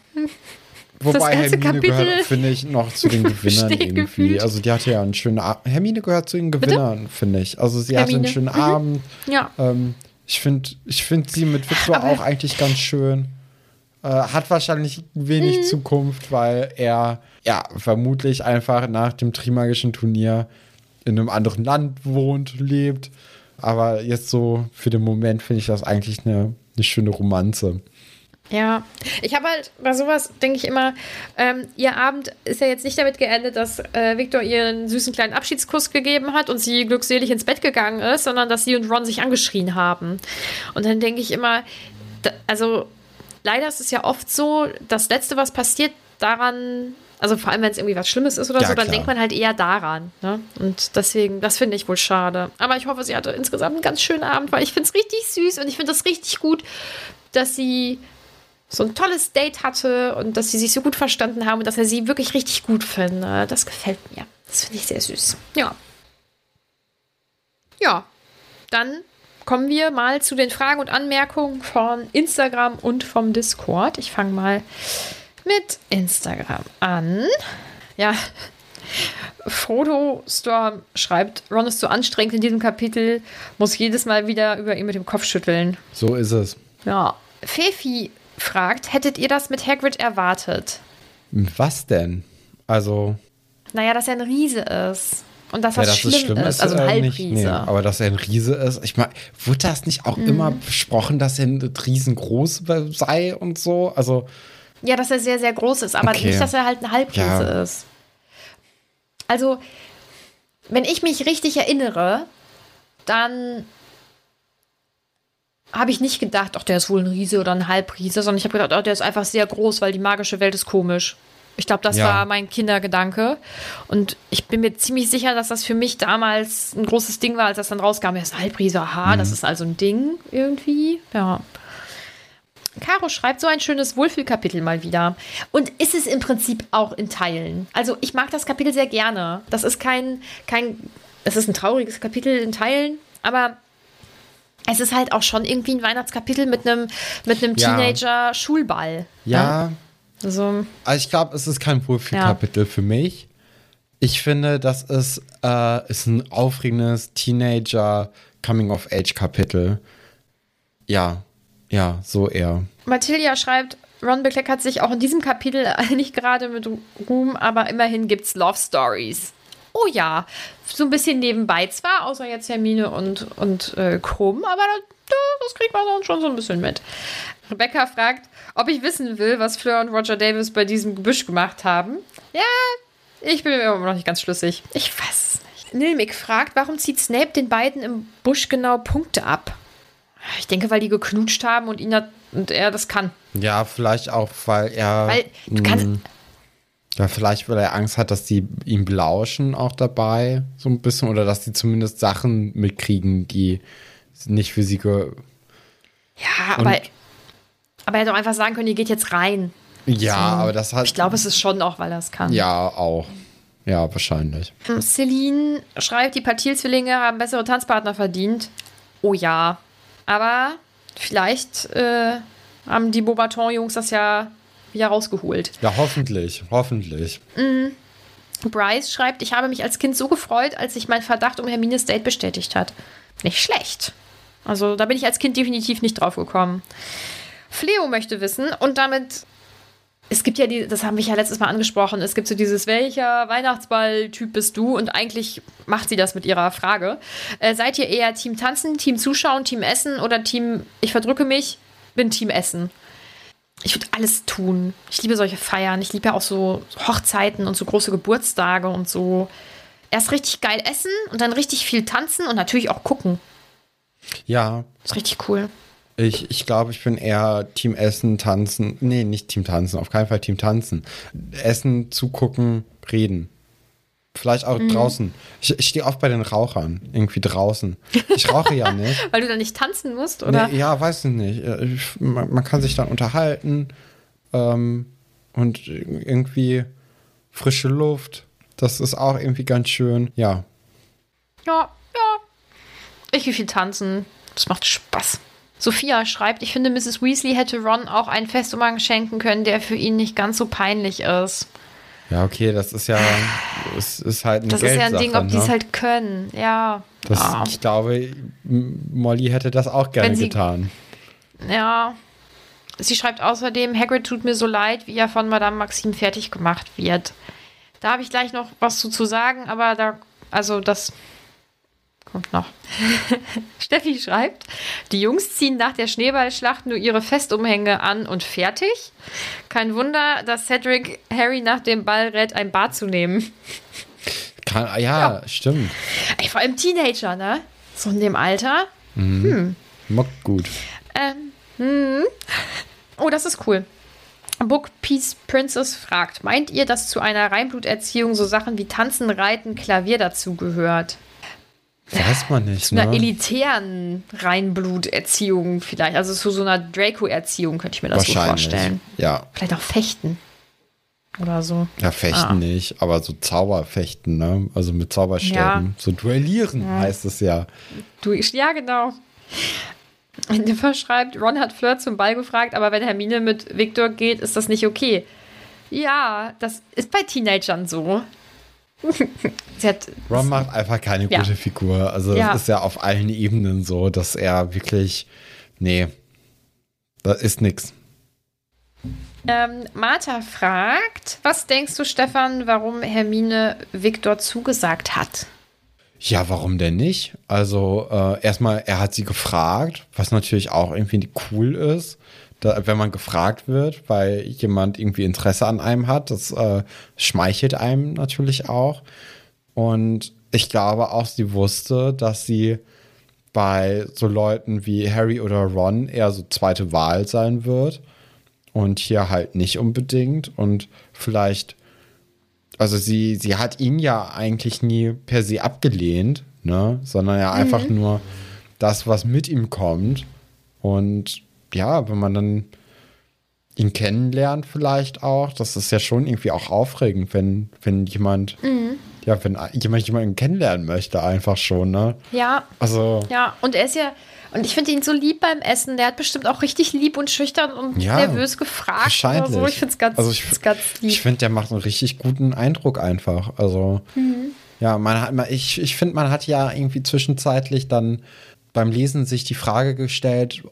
Wobei ganze Hermine Kapitel gehört, finde ich, noch zu den Gewinnern irgendwie. gefühlt. Also die hatte ja einen schönen Abend. Hermine gehört zu den Gewinnern, finde ich. Also sie hatte Hermine. einen schönen Mhm. Abend. Ja. Ähm, ich finde ich find sie mit Victor auch eigentlich ganz schön. Äh, hat wahrscheinlich wenig Mhm. Zukunft, weil er ja vermutlich einfach nach dem Trimagischen Turnier in einem anderen Land wohnt, lebt. Aber jetzt so für den Moment finde ich das eigentlich eine, eine schöne Romanze. Ja, ich habe halt bei sowas, denke ich immer, ähm, ihr Abend ist ja jetzt nicht damit geendet, dass äh, Victor ihr einen süßen kleinen Abschiedskuss gegeben hat und sie glückselig ins Bett gegangen ist, sondern dass sie und Ron sich angeschrien haben. Und dann denke ich immer, da, also leider ist es ja oft so, das Letzte, was passiert, daran, also vor allem, wenn es irgendwie was Schlimmes ist oder Ja, so, dann klar. denkt man halt eher daran. Ne? Und deswegen, das finde ich wohl schade. Aber ich hoffe, sie hatte insgesamt einen ganz schönen Abend, weil ich finde es richtig süß und ich finde es richtig gut, dass sie so ein tolles Date hatte und dass sie sich so gut verstanden haben und dass er sie wirklich richtig gut findet. Das gefällt mir. Das finde ich sehr süß. Ja. Ja. Dann kommen wir mal zu den Fragen und Anmerkungen von Instagram und vom Discord. Ich fange mal mit Instagram an. Ja. Frodo Storm schreibt, Ron ist zu anstrengend in diesem Kapitel, muss jedes Mal wieder über ihn mit dem Kopf schütteln. So ist es. Ja. Fefi fragt, hättet ihr das mit Hagrid erwartet? Was denn? Also, Naja, dass er ein Riese ist. Und dass Ja, das, schlimm es schlimm ist. Also ein äh, nicht, Halbriese. nee, aber dass er ein Riese ist. Ich meine, wurde das nicht auch Mhm. immer besprochen, dass er ein riesengroß sei und so? Also, Ja, dass er sehr, sehr groß ist, aber Okay. nicht, dass er halt ein Halbriese Ja. ist. Also, wenn ich mich richtig erinnere, dann habe ich nicht gedacht, ach, der ist wohl ein Riese oder ein Halbriese, sondern ich habe gedacht, ach, der ist einfach sehr groß, weil die magische Welt ist komisch. Ich glaube, das Ja. war mein Kindergedanke. Und ich bin mir ziemlich sicher, dass das für mich damals ein großes Ding war, als das dann rauskam. Er ist ein Halbriese, aha, Mhm. das ist also ein Ding irgendwie. Ja. Caro schreibt so ein schönes Wohlfühlkapitel mal wieder. Und ist es im Prinzip auch in Teilen. Also ich mag das Kapitel sehr gerne. Das ist kein, kein, es ist ein trauriges Kapitel in Teilen, aber es ist halt auch schon irgendwie ein Weihnachtskapitel mit einem, mit einem Ja. Teenager-Schulball. ja, Also, also ich glaube, es ist kein Wohlfühlkapitel für mich. Ich finde, das ist, äh, ist ein aufregendes Teenager-Coming-of-Age-Kapitel. Ja, ja, so eher. Mathilda schreibt, Ron bekleckert sich auch in diesem Kapitel nicht gerade mit Ruhm, aber immerhin gibt's Love Stories. Oh ja, so ein bisschen nebenbei zwar, außer jetzt Hermine und, und äh, Krumm, aber das, das kriegt man dann schon so ein bisschen mit. Rebecca fragt, ob ich wissen will, was Fleur und Roger Davis bei diesem Gebüsch gemacht haben. Ja, ich bin mir immer noch nicht ganz schlüssig. Ich weiß es nicht. Nilmik fragt, warum zieht Snape den beiden im Busch genau Punkte ab? Ich denke, weil die geknutscht haben und, ihn hat, und er das kann. Ja, vielleicht auch, weil er. Weil du kannst. Ja, vielleicht, weil er Angst hat, dass die ihm belauschen auch dabei, so ein bisschen, oder dass die zumindest Sachen mitkriegen, die nicht für sie ge Ja, aber, aber er hätte auch einfach sagen können, ihr geht jetzt rein. Ja, aber das hat. Ich glaube, es ist schon auch, weil er es kann. Ja, auch. Ja, wahrscheinlich. Celine schreibt, die Partil-Zwillinge haben bessere Tanzpartner verdient. Oh ja. Aber vielleicht äh, haben die Beaubaton-Jungs das ja wieder rausgeholt. Ja, hoffentlich, hoffentlich. Bryce schreibt, ich habe mich als Kind so gefreut, als sich mein Verdacht um Hermines Date bestätigt hat. Nicht schlecht. Also da bin ich als Kind definitiv nicht drauf gekommen. Fleo möchte wissen und damit, es gibt ja die, das haben wir ja letztes Mal angesprochen, es gibt so dieses, welcher Weihnachtsball-Typ bist du? Und eigentlich macht sie das mit ihrer Frage. Äh, seid ihr eher Team Tanzen, Team Zuschauen, Team Essen oder Team Ich verdrücke mich, bin Team Essen? Ich würde alles tun. Ich liebe solche Feiern. Ich liebe ja auch so Hochzeiten und so große Geburtstage und so. Erst richtig geil essen und dann richtig viel tanzen und natürlich auch gucken. Ja, ist richtig cool. ich, ich glaube, ich bin eher Team Essen, Tanzen. Nee, nicht Team Tanzen, auf keinen Fall Team Tanzen. Essen, zugucken, reden. Vielleicht auch Mhm. draußen. Ich, ich stehe oft bei den Rauchern, irgendwie draußen. Ich rauche ja nicht. Weil du dann nicht tanzen musst, oder? Nee, ja, weiß ich nicht. Ich- Man, man kann sich dann unterhalten ähm, und irgendwie frische Luft. Das ist auch irgendwie ganz schön. Ja. Ja, ja. Ich will viel tanzen. Das macht Spaß. Sophia schreibt, ich finde, Mrs. Weasley hätte Ron auch einen Festumhang schenken können, der für ihn nicht ganz so peinlich ist. Ja, okay, das ist ja, es ist halt eine Das ist ja ein Ding, ob die es ne? halt können. Ja. Das, ja. Ich glaube, Molly hätte das auch gerne sie- getan. Ja. Sie schreibt außerdem, Hagrid tut mir so leid, wie er von Madame Maxime fertig gemacht wird. Da habe ich gleich noch was zu, zu sagen, aber da, also das kommt noch. Steffi schreibt, die Jungs ziehen nach der Schneeballschlacht nur ihre Festumhänge an und fertig. Kein Wunder, dass Cedric Harry nach dem Ball rät, ein Bad zu nehmen. Kann, ah, ja, stimmt. Ey, vor allem Teenager, ne? So in dem Alter. Mockt gut. Ähm, hm. Oh, das ist cool. Book Peace Princess fragt, meint ihr, dass zu einer Reinbluterziehung so Sachen wie Tanzen, Reiten, Klavier dazu gehört? Weiß man nicht, Zu einer ne? elitären Reinbluterziehung vielleicht. Also zu so einer Draco-Erziehung könnte ich mir das so vorstellen. Ja. Vielleicht auch Fechten. Oder so. Ja, fechten Ah. nicht, aber so Zauberfechten, ne? Also mit Zauberstäben. Ja. So duellieren heißt es ja. Du, ja, genau. Niffer schreibt, Ron hat Flirt zum Ball gefragt, aber wenn Hermine mit Victor geht, ist das nicht okay. Ja, das ist bei Teenagern so. Ron macht einfach keine Ja. gute Figur. Also Ja. es ist ja auf allen Ebenen so, dass er wirklich, nee, das ist nix. Ähm, Martha fragt, was denkst du, Stefan, warum Hermine Viktor zugesagt hat? Ja, warum denn nicht? Also äh, erstmal, er hat sie gefragt, was natürlich auch irgendwie cool ist, da, wenn man gefragt wird, weil jemand irgendwie Interesse an einem hat. Das äh, schmeichelt einem natürlich auch. Und ich glaube auch, sie wusste, dass sie bei so Leuten wie Harry oder Ron eher so zweite Wahl sein wird. Und hier halt nicht unbedingt. Und vielleicht also sie, sie hat ihn ja eigentlich nie per se abgelehnt, ne? Sondern ja einfach mhm. nur das, was mit ihm kommt. Und ja, wenn man dann ihn kennenlernt, vielleicht auch, das ist ja schon irgendwie auch aufregend, wenn, wenn jemand, mhm. ja, wenn jemand jemanden kennenlernen möchte, einfach schon, ne? Ja. Also. Ja, und er ist ja, und ich finde ihn so lieb beim Essen. Der hat bestimmt auch richtig lieb und schüchtern und ja, nervös gefragt. Wahrscheinlich. So. Ich finde es ganz, also ich, ganz lieb. Ich finde, der macht einen richtig guten Eindruck einfach. Also, mhm. ja, man hat, ich, ich finde, man hat ja irgendwie zwischenzeitlich dann beim Lesen sich die Frage gestellt,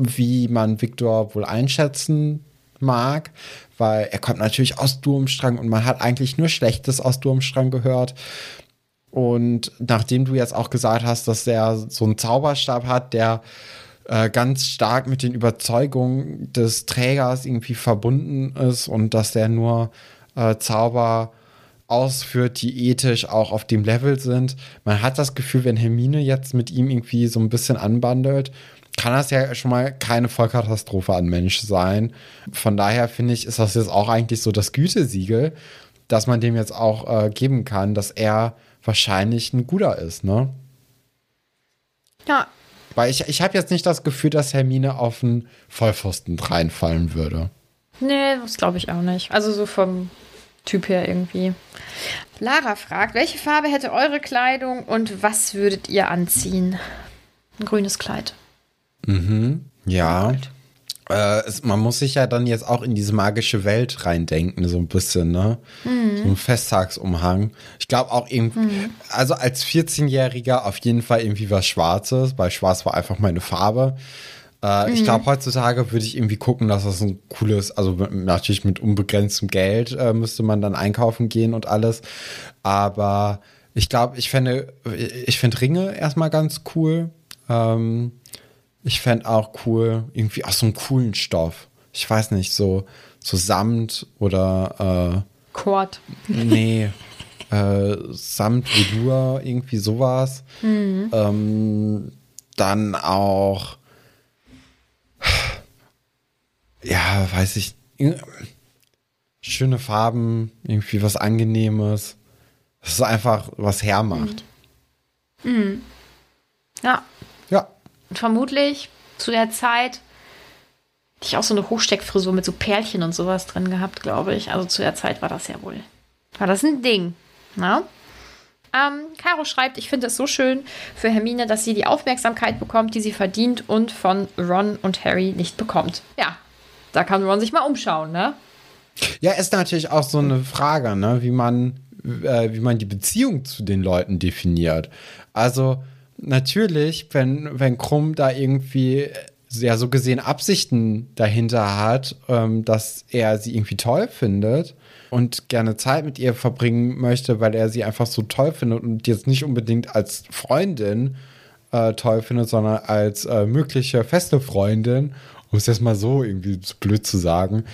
wie man Viktor wohl einschätzen mag, weil er kommt natürlich aus Durmstrang und man hat eigentlich nur Schlechtes aus Durmstrang gehört. Und nachdem du jetzt auch gesagt hast, dass er so einen Zauberstab hat, der äh, ganz stark mit den Überzeugungen des Trägers irgendwie verbunden ist und dass der nur äh, Zauber ausführt, die ethisch auch auf dem Level sind. Man hat das Gefühl, wenn Hermine jetzt mit ihm irgendwie so ein bisschen anbandelt, kann das ja schon mal keine Vollkatastrophe an Mensch sein. Von daher finde ich, ist das jetzt auch eigentlich so das Gütesiegel, dass man dem jetzt auch äh, geben kann, dass er wahrscheinlich ein guter ist, ne? Ja. Weil ich, ich habe jetzt nicht das Gefühl, dass Hermine auf einen Vollpfosten reinfallen würde. Nee, das glaube ich auch nicht. Also so vom Typ her irgendwie. Lara fragt, welche Farbe hätte eure Kleidung und was würdet ihr anziehen? Ein grünes Kleid. Mhm. Ja. Äh, es, man muss sich ja dann jetzt auch in diese magische Welt reindenken, so ein bisschen, ne? Mhm. So ein Festtagsumhang. Ich glaube auch irgendwie, mhm. also als 14-Jähriger auf jeden Fall irgendwie was Schwarzes, weil Schwarz war einfach meine Farbe. Äh, mhm. Ich glaube, heutzutage würde ich irgendwie gucken, dass das ein cooles, also natürlich mit unbegrenztem Geld äh, müsste man dann einkaufen gehen und alles. Aber ich glaube, ich fände, ich finde Ringe erstmal ganz cool. Ähm, ich fände auch cool, irgendwie aus so einem coolen Stoff. Ich weiß nicht, so, so Samt oder äh, Kord. Nee. äh, Samt, Velour, irgendwie sowas. Mhm. Ähm, dann auch ja, weiß ich, schöne Farben, irgendwie was Angenehmes. Das ist einfach was hermacht. Mhm. Mhm. Ja, vermutlich zu der Zeit hatte ich auch so eine Hochsteckfrisur mit so Perlchen und sowas drin gehabt, glaube ich. Also zu der Zeit war das ja wohl. War das ein Ding. Na? Ähm, Caro schreibt, ich finde es so schön für Hermine, dass sie die Aufmerksamkeit bekommt, die sie verdient und von Ron und Harry nicht bekommt. Ja, da kann Ron sich mal umschauen, ne? Ja, ist natürlich auch so eine Frage, ne, wie man, äh, wie man die Beziehung zu den Leuten definiert. Also, natürlich, wenn, wenn Krumm da irgendwie ja so gesehen Absichten dahinter hat, ähm, dass er sie irgendwie toll findet und gerne Zeit mit ihr verbringen möchte, weil er sie einfach so toll findet und jetzt nicht unbedingt als Freundin äh, toll findet, sondern als äh, mögliche feste Freundin, um es jetzt mal so irgendwie so blöd zu sagen,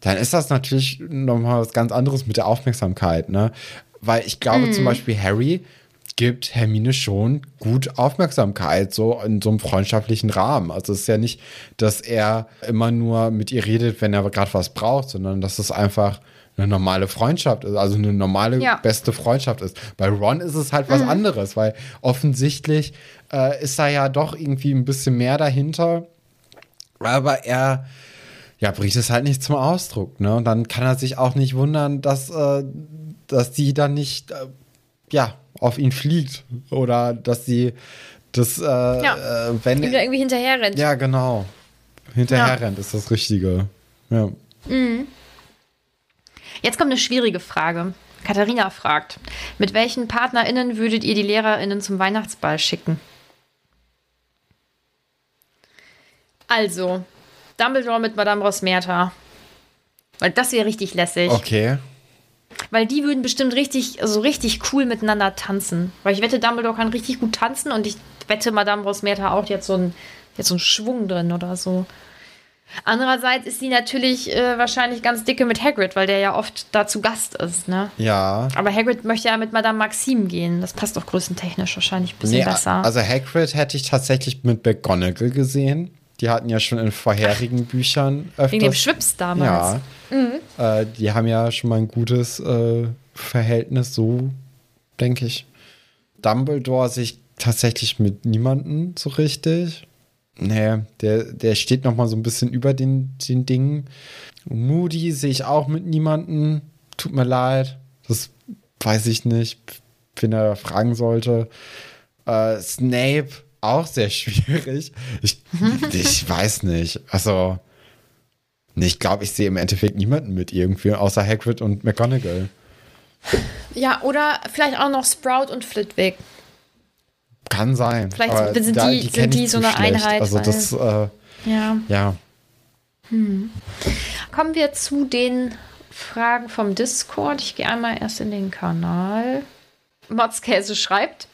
dann ist das natürlich nochmal was ganz anderes mit der Aufmerksamkeit, ne? Weil ich glaube mm. zum Beispiel Harry gibt Hermine schon gut Aufmerksamkeit, so in so einem freundschaftlichen Rahmen. Also es ist ja nicht, dass er immer nur mit ihr redet, wenn er gerade was braucht, sondern dass es einfach eine normale Freundschaft ist, also eine normale ja. beste Freundschaft ist. Bei Ron ist es halt was mhm. anderes, weil offensichtlich äh, ist da ja doch irgendwie ein bisschen mehr dahinter, aber er ja, bringt es halt nicht zum Ausdruck, ne? Und dann kann er sich auch nicht wundern, dass, äh, dass die dann nicht, äh, ja, auf ihn fliegt oder dass sie das, äh, ja. äh, wenn. Ihm irgendwie hinterher rennt. Ja, genau. Hinterher ja. rennt ist das Richtige. Ja. Mhm. Jetzt kommt eine schwierige Frage. Katharina fragt: Mit welchen PartnerInnen würdet ihr die LehrerInnen zum Weihnachtsball schicken? Also, Dumbledore mit Madame Rosmerta. Weil das wäre richtig lässig. Okay. Weil die würden bestimmt richtig, so richtig cool miteinander tanzen. Weil ich wette, Dumbledore kann richtig gut tanzen und ich wette, Madame Rosmerta auch, die hat so einen, hat so einen Schwung drin oder so. Andererseits ist sie natürlich äh, wahrscheinlich ganz dicke mit Hagrid, weil der ja oft da zu Gast ist, ne? Ja. Aber Hagrid möchte ja mit Madame Maxime gehen. Das passt doch größentechnisch wahrscheinlich ein bisschen Nee, besser. also Hagrid hätte ich tatsächlich mit McGonagall gesehen. Die hatten ja schon in vorherigen Büchern öfters. Wegen dem Schwips damals. Ja. Äh, die haben ja schon mal ein gutes äh, Verhältnis, so denke ich. Dumbledore sich tatsächlich mit niemandem so richtig. Nee, der, der steht noch mal so ein bisschen über den, den Dingen. Moody sehe ich auch mit niemandem. Tut mir leid. Das weiß ich nicht, wen er fragen sollte. Äh, Snape auch sehr schwierig. Ich, ich weiß nicht. Also, ich glaube, ich sehe im Endeffekt niemanden mit irgendwie, außer Hagrid und McGonagall. Ja, oder vielleicht auch noch Sprout und Flitwick. Kann sein. Vielleicht sind da- die- sind die so eine schlecht. Einheit, Also, das, äh, Ja. ja. Kommen wir zu den Fragen vom Discord. Ich gehe einmal erst in den Kanal. Motzkäse schreibt,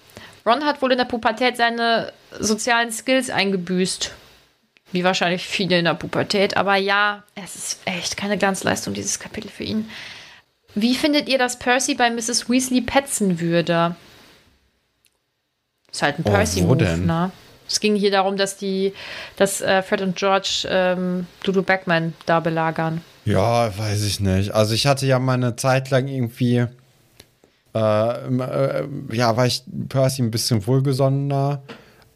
Ron hat wohl in der Pubertät seine sozialen Skills eingebüßt. Wie wahrscheinlich viele in der Pubertät. Aber ja, es ist echt keine Glanzleistung, dieses Kapitel für ihn. Wie findet ihr, dass Percy bei Mrs. Weasley petzen würde? Ist halt ein Oh, wo Percy-Move, denn? ne? Es ging hier darum, dass die, dass äh, Fred und George ähm, Ludo Backman da belagern. Ja, weiß ich nicht. Also ich hatte ja mal eine Zeit lang irgendwie, äh, äh, ja, war ich Percy ein bisschen wohlgesonnener,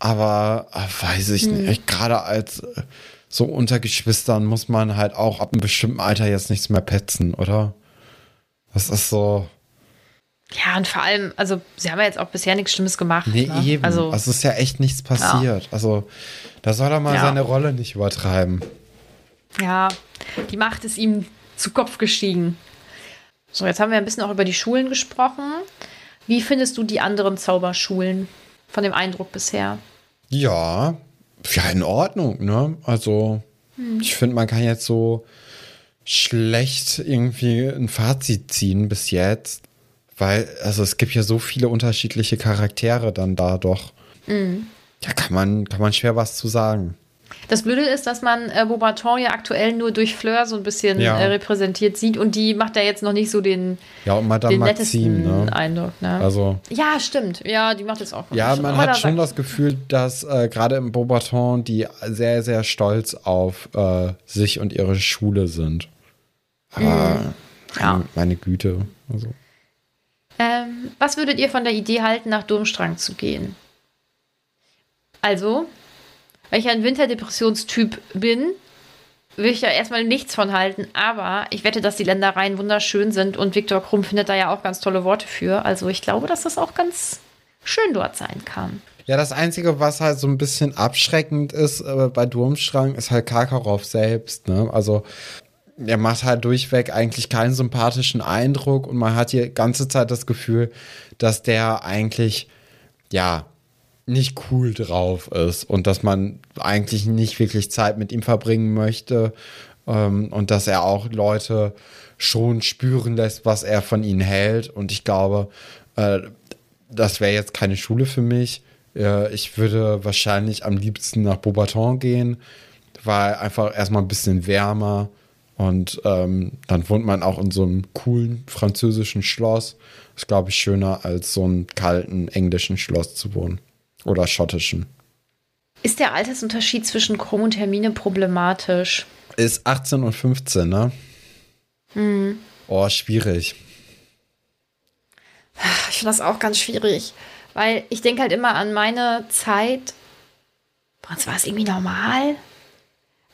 aber äh, weiß ich Hm. nicht. Gerade als äh, so unter Geschwistern muss man halt auch ab einem bestimmten Alter jetzt nichts mehr petzen, oder? Das ist so. Ja, und vor allem, also sie haben ja jetzt auch bisher nichts Schlimmes gemacht. Nee, ne? eben. Also, Also, es ist ja echt nichts passiert. Also da soll er mal Ja. seine Rolle nicht übertreiben. ja, die Macht ist ihm zu Kopf gestiegen. So, jetzt haben wir ein bisschen auch über die Schulen gesprochen. Wie findest du die anderen Zauberschulen von dem Eindruck bisher? Ja, ja, in Ordnung, ne? Also, ich finde, man kann jetzt so schlecht irgendwie ein Fazit ziehen bis jetzt, weil, also es gibt ja so viele unterschiedliche Charaktere dann da doch. Da kann man, kann man schwer was zu sagen. Das Blöde ist, dass man äh, Beaubaton ja aktuell nur durch Fleur so ein bisschen Ja. äh, repräsentiert sieht und die macht da jetzt noch nicht so den, Ja, und Madame den Maxim, nettesten ne? Eindruck. Ne? Also, ja, stimmt. Ja, die macht jetzt auch. ja, man hat schon das Gefühl, dass äh, gerade im Beaubaton die sehr, sehr stolz auf äh, sich und ihre Schule sind. Aber, Ja. meine Güte. Also. Ähm, was würdet ihr von der Idee halten, nach Durmstrang zu gehen? Also, weil ich ein Winterdepressionstyp bin, will ich da erstmal nichts von halten, aber ich wette, dass die Ländereien wunderschön sind und Viktor Krumm findet da ja auch ganz tolle Worte für. Also ich glaube, dass das auch ganz schön dort sein kann. Ja, das Einzige, was halt so ein bisschen abschreckend ist äh, bei Durmstrang, ist halt Karkaroff selbst. Ne? Also er macht halt durchweg eigentlich keinen sympathischen Eindruck und man hat die ganze Zeit das Gefühl, dass der eigentlich, ja, nicht cool drauf ist und dass man eigentlich nicht wirklich Zeit mit ihm verbringen möchte ähm, und dass er auch Leute schon spüren lässt, was er von ihnen hält. Und ich glaube, äh, das wäre jetzt keine Schule für mich. Äh, ich würde wahrscheinlich am liebsten nach Beaubaton gehen, weil einfach erstmal ein bisschen wärmer und ähm, dann wohnt man auch in so einem coolen französischen Schloss. Ist, glaube ich, schöner als so einen kalten englischen Schloss zu wohnen. Oder schottischen. Ist der Altersunterschied zwischen Krumm und Hermine problematisch? Ist 18 und 15, ne? Oh, schwierig. Ich finde das auch ganz schwierig, weil ich denke halt immer an meine Zeit. Bei uns war es irgendwie normal.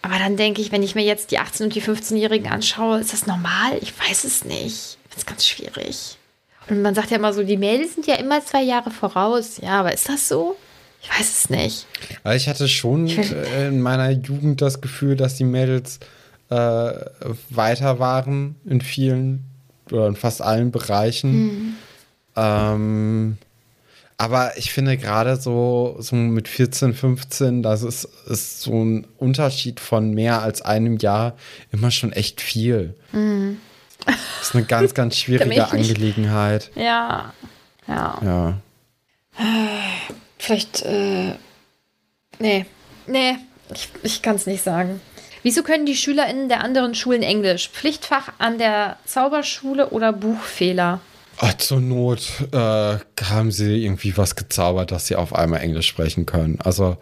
Aber dann denke ich, wenn ich mir jetzt die 18- und die 15-Jährigen anschaue, ist das normal? Ich weiß es nicht. Ich finde es ganz schwierig. Und man sagt ja immer so, die Mädels sind ja immer zwei Jahre voraus. Ja, aber ist das so? Ich weiß es nicht. Also ich hatte schon äh, in meiner Jugend das Gefühl, dass die Mädels äh, weiter waren in vielen oder in fast allen Bereichen. Ähm, Aber ich finde gerade so, so mit 14, 15, das ist, ist so ein Unterschied von mehr als einem Jahr immer schon echt viel. Mhm. Das ist eine ganz, ganz schwierige Angelegenheit. Ja. Ja. Ja. Vielleicht, äh, nee, nee, ich, ich kann es nicht sagen. Wieso können die SchülerInnen der anderen Schulen Englisch? Pflichtfach an der Zauberschule oder Buchfehler? Oh, zur Not äh, haben sie irgendwie was gezaubert, dass sie auf einmal Englisch sprechen können. Also.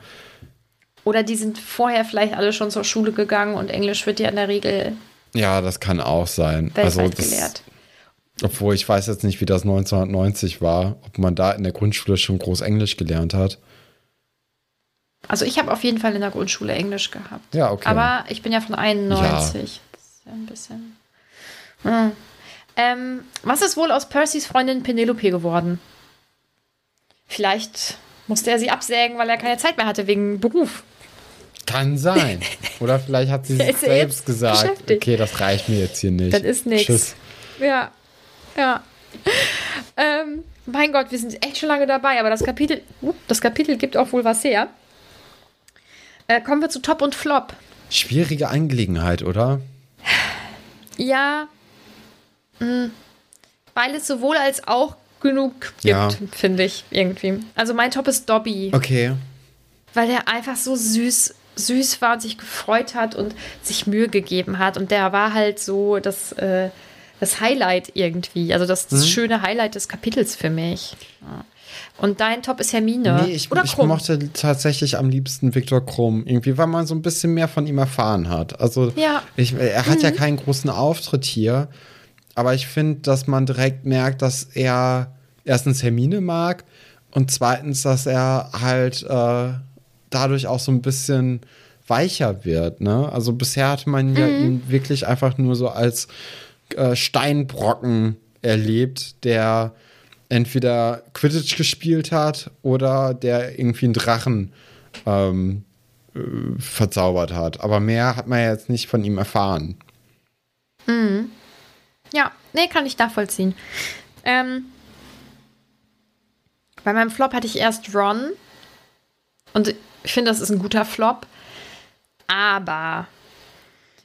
Oder die sind vorher vielleicht alle schon zur Schule gegangen und Englisch wird ja in der Regel. Ja, das kann auch sein. Also das, gelehrt. Obwohl ich weiß jetzt nicht, wie das 1990 war, ob man da in der Grundschule schon groß Englisch gelernt hat. Also ich habe auf jeden Fall in der Grundschule Englisch gehabt. Ja, okay. Aber ich bin ja von 91. Ja. Das ist ja ein bisschen. Hm. Ähm, was ist wohl aus Percys Freundin Penelope geworden? Vielleicht musste er sie absägen, weil er keine Zeit mehr hatte wegen Beruf. Kann sein. Oder vielleicht hat sie sich selbst gesagt, okay, das reicht mir jetzt hier nicht. Das ist nichts. Ja, ja. Ähm, mein Gott, wir sind echt schon lange dabei, aber das Kapitel, uh, das Kapitel gibt auch wohl was her. Äh, kommen wir zu Top und Flop. Schwierige Angelegenheit, oder? Ja, Mhm. Weil es sowohl als auch genug gibt, ja. finde ich irgendwie. Also mein Top ist Dobby. Okay. Weil der einfach so süß, süß war und sich gefreut hat und sich Mühe gegeben hat. Und der war halt so das, äh, das Highlight irgendwie. Also das, das mhm. schöne Highlight des Kapitels für mich. Ja. Und dein Top ist Hermine. Nee, ich, Oder ich mochte tatsächlich am liebsten Viktor Krumm. Irgendwie, weil man so ein bisschen mehr von ihm erfahren hat. Also ja. ich, er hat mhm. ja keinen großen Auftritt hier aber ich finde, dass man direkt merkt, dass er erstens Hermine mag und zweitens, dass er halt äh, dadurch auch so ein bisschen weicher wird. Ne? Also bisher hatte man ja mhm. ihn wirklich einfach nur so als äh, Steinbrocken erlebt, der entweder Quidditch gespielt hat oder der irgendwie einen Drachen ähm, äh, verzaubert hat. Aber mehr hat man ja jetzt nicht von ihm erfahren. Mhm. Ja, nee, kann ich nachvollziehen. Ähm, bei meinem Flop hatte ich erst Ron. Und ich finde, das ist ein guter Flop. Aber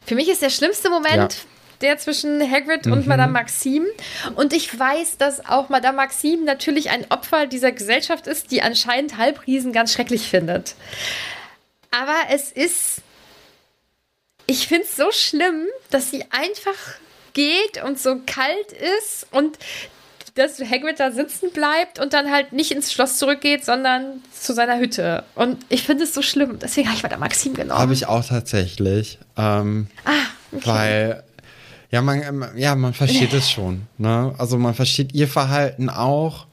für mich ist der schlimmste Moment ja. der zwischen Hagrid mhm. und Madame Maxime. Und ich weiß, dass auch Madame Maxime natürlich ein Opfer dieser Gesellschaft ist, die anscheinend Halbriesen ganz schrecklich findet. Aber es ist. Ich finde es so schlimm, dass sie einfach geht und so kalt ist und dass Hagrid da sitzen bleibt und dann halt nicht ins Schloss zurückgeht, sondern zu seiner Hütte. Und ich finde es so schlimm. Deswegen habe ich mal da Maxim genommen. Habe ich auch tatsächlich. Ähm, ah, okay. Weil, ja, man, ja, man versteht es schon. Ne? Also man versteht ihr Verhalten auch.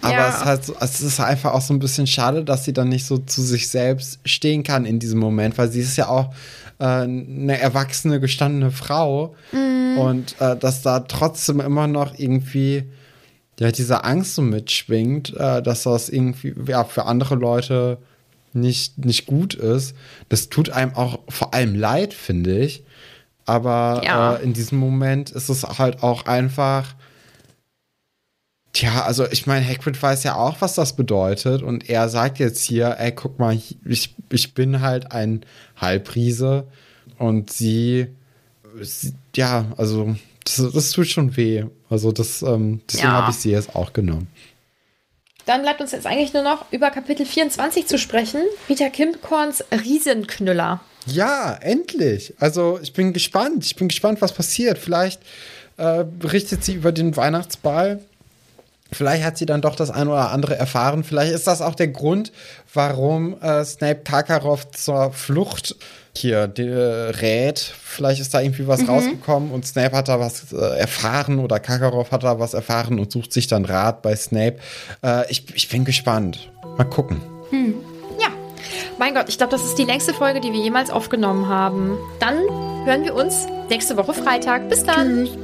Aber ja. es, ist halt so, es ist einfach auch so ein bisschen schade, dass sie dann nicht so zu sich selbst stehen kann in diesem Moment, weil sie ist ja auch äh, eine erwachsene, gestandene Frau. Mhm. Und äh, dass da trotzdem immer noch irgendwie ja, diese Angst so mitschwingt, äh, dass das irgendwie ja, für andere Leute nicht, nicht gut ist. Das tut einem auch vor allem leid, finde ich. Aber ja. äh, in diesem Moment ist es halt auch einfach. Tja, also ich meine, Hagrid weiß ja auch, was das bedeutet. Und er sagt jetzt hier, ey, guck mal, ich, ich bin halt ein Halbriese. Und sie, sie ja, also das, das, tut schon weh. Also das, ähm, deswegen ja. habe ich sie jetzt auch genommen. Dann bleibt uns jetzt eigentlich nur noch über Kapitel 24 zu sprechen. Rita Kimkorns Riesenknüller. Ja, endlich. Also ich bin gespannt. Ich bin gespannt, was passiert. Vielleicht äh, berichtet sie über den Weihnachtsball Vielleicht hat sie dann doch das eine oder andere erfahren. Vielleicht ist das auch der Grund, warum äh, Snape Karkaroff zur Flucht hier die, äh, rät. Vielleicht ist da irgendwie was mhm. rausgekommen und Snape hat da was äh, erfahren oder Karkaroff hat da was erfahren und sucht sich dann Rat bei Snape. Äh, ich, ich bin gespannt. Mal gucken. Hm. Ja. Mein Gott, ich glaube, das ist die längste Folge, die wir jemals aufgenommen haben. Dann hören wir uns nächste Woche Freitag. Bis dann. Tschüss.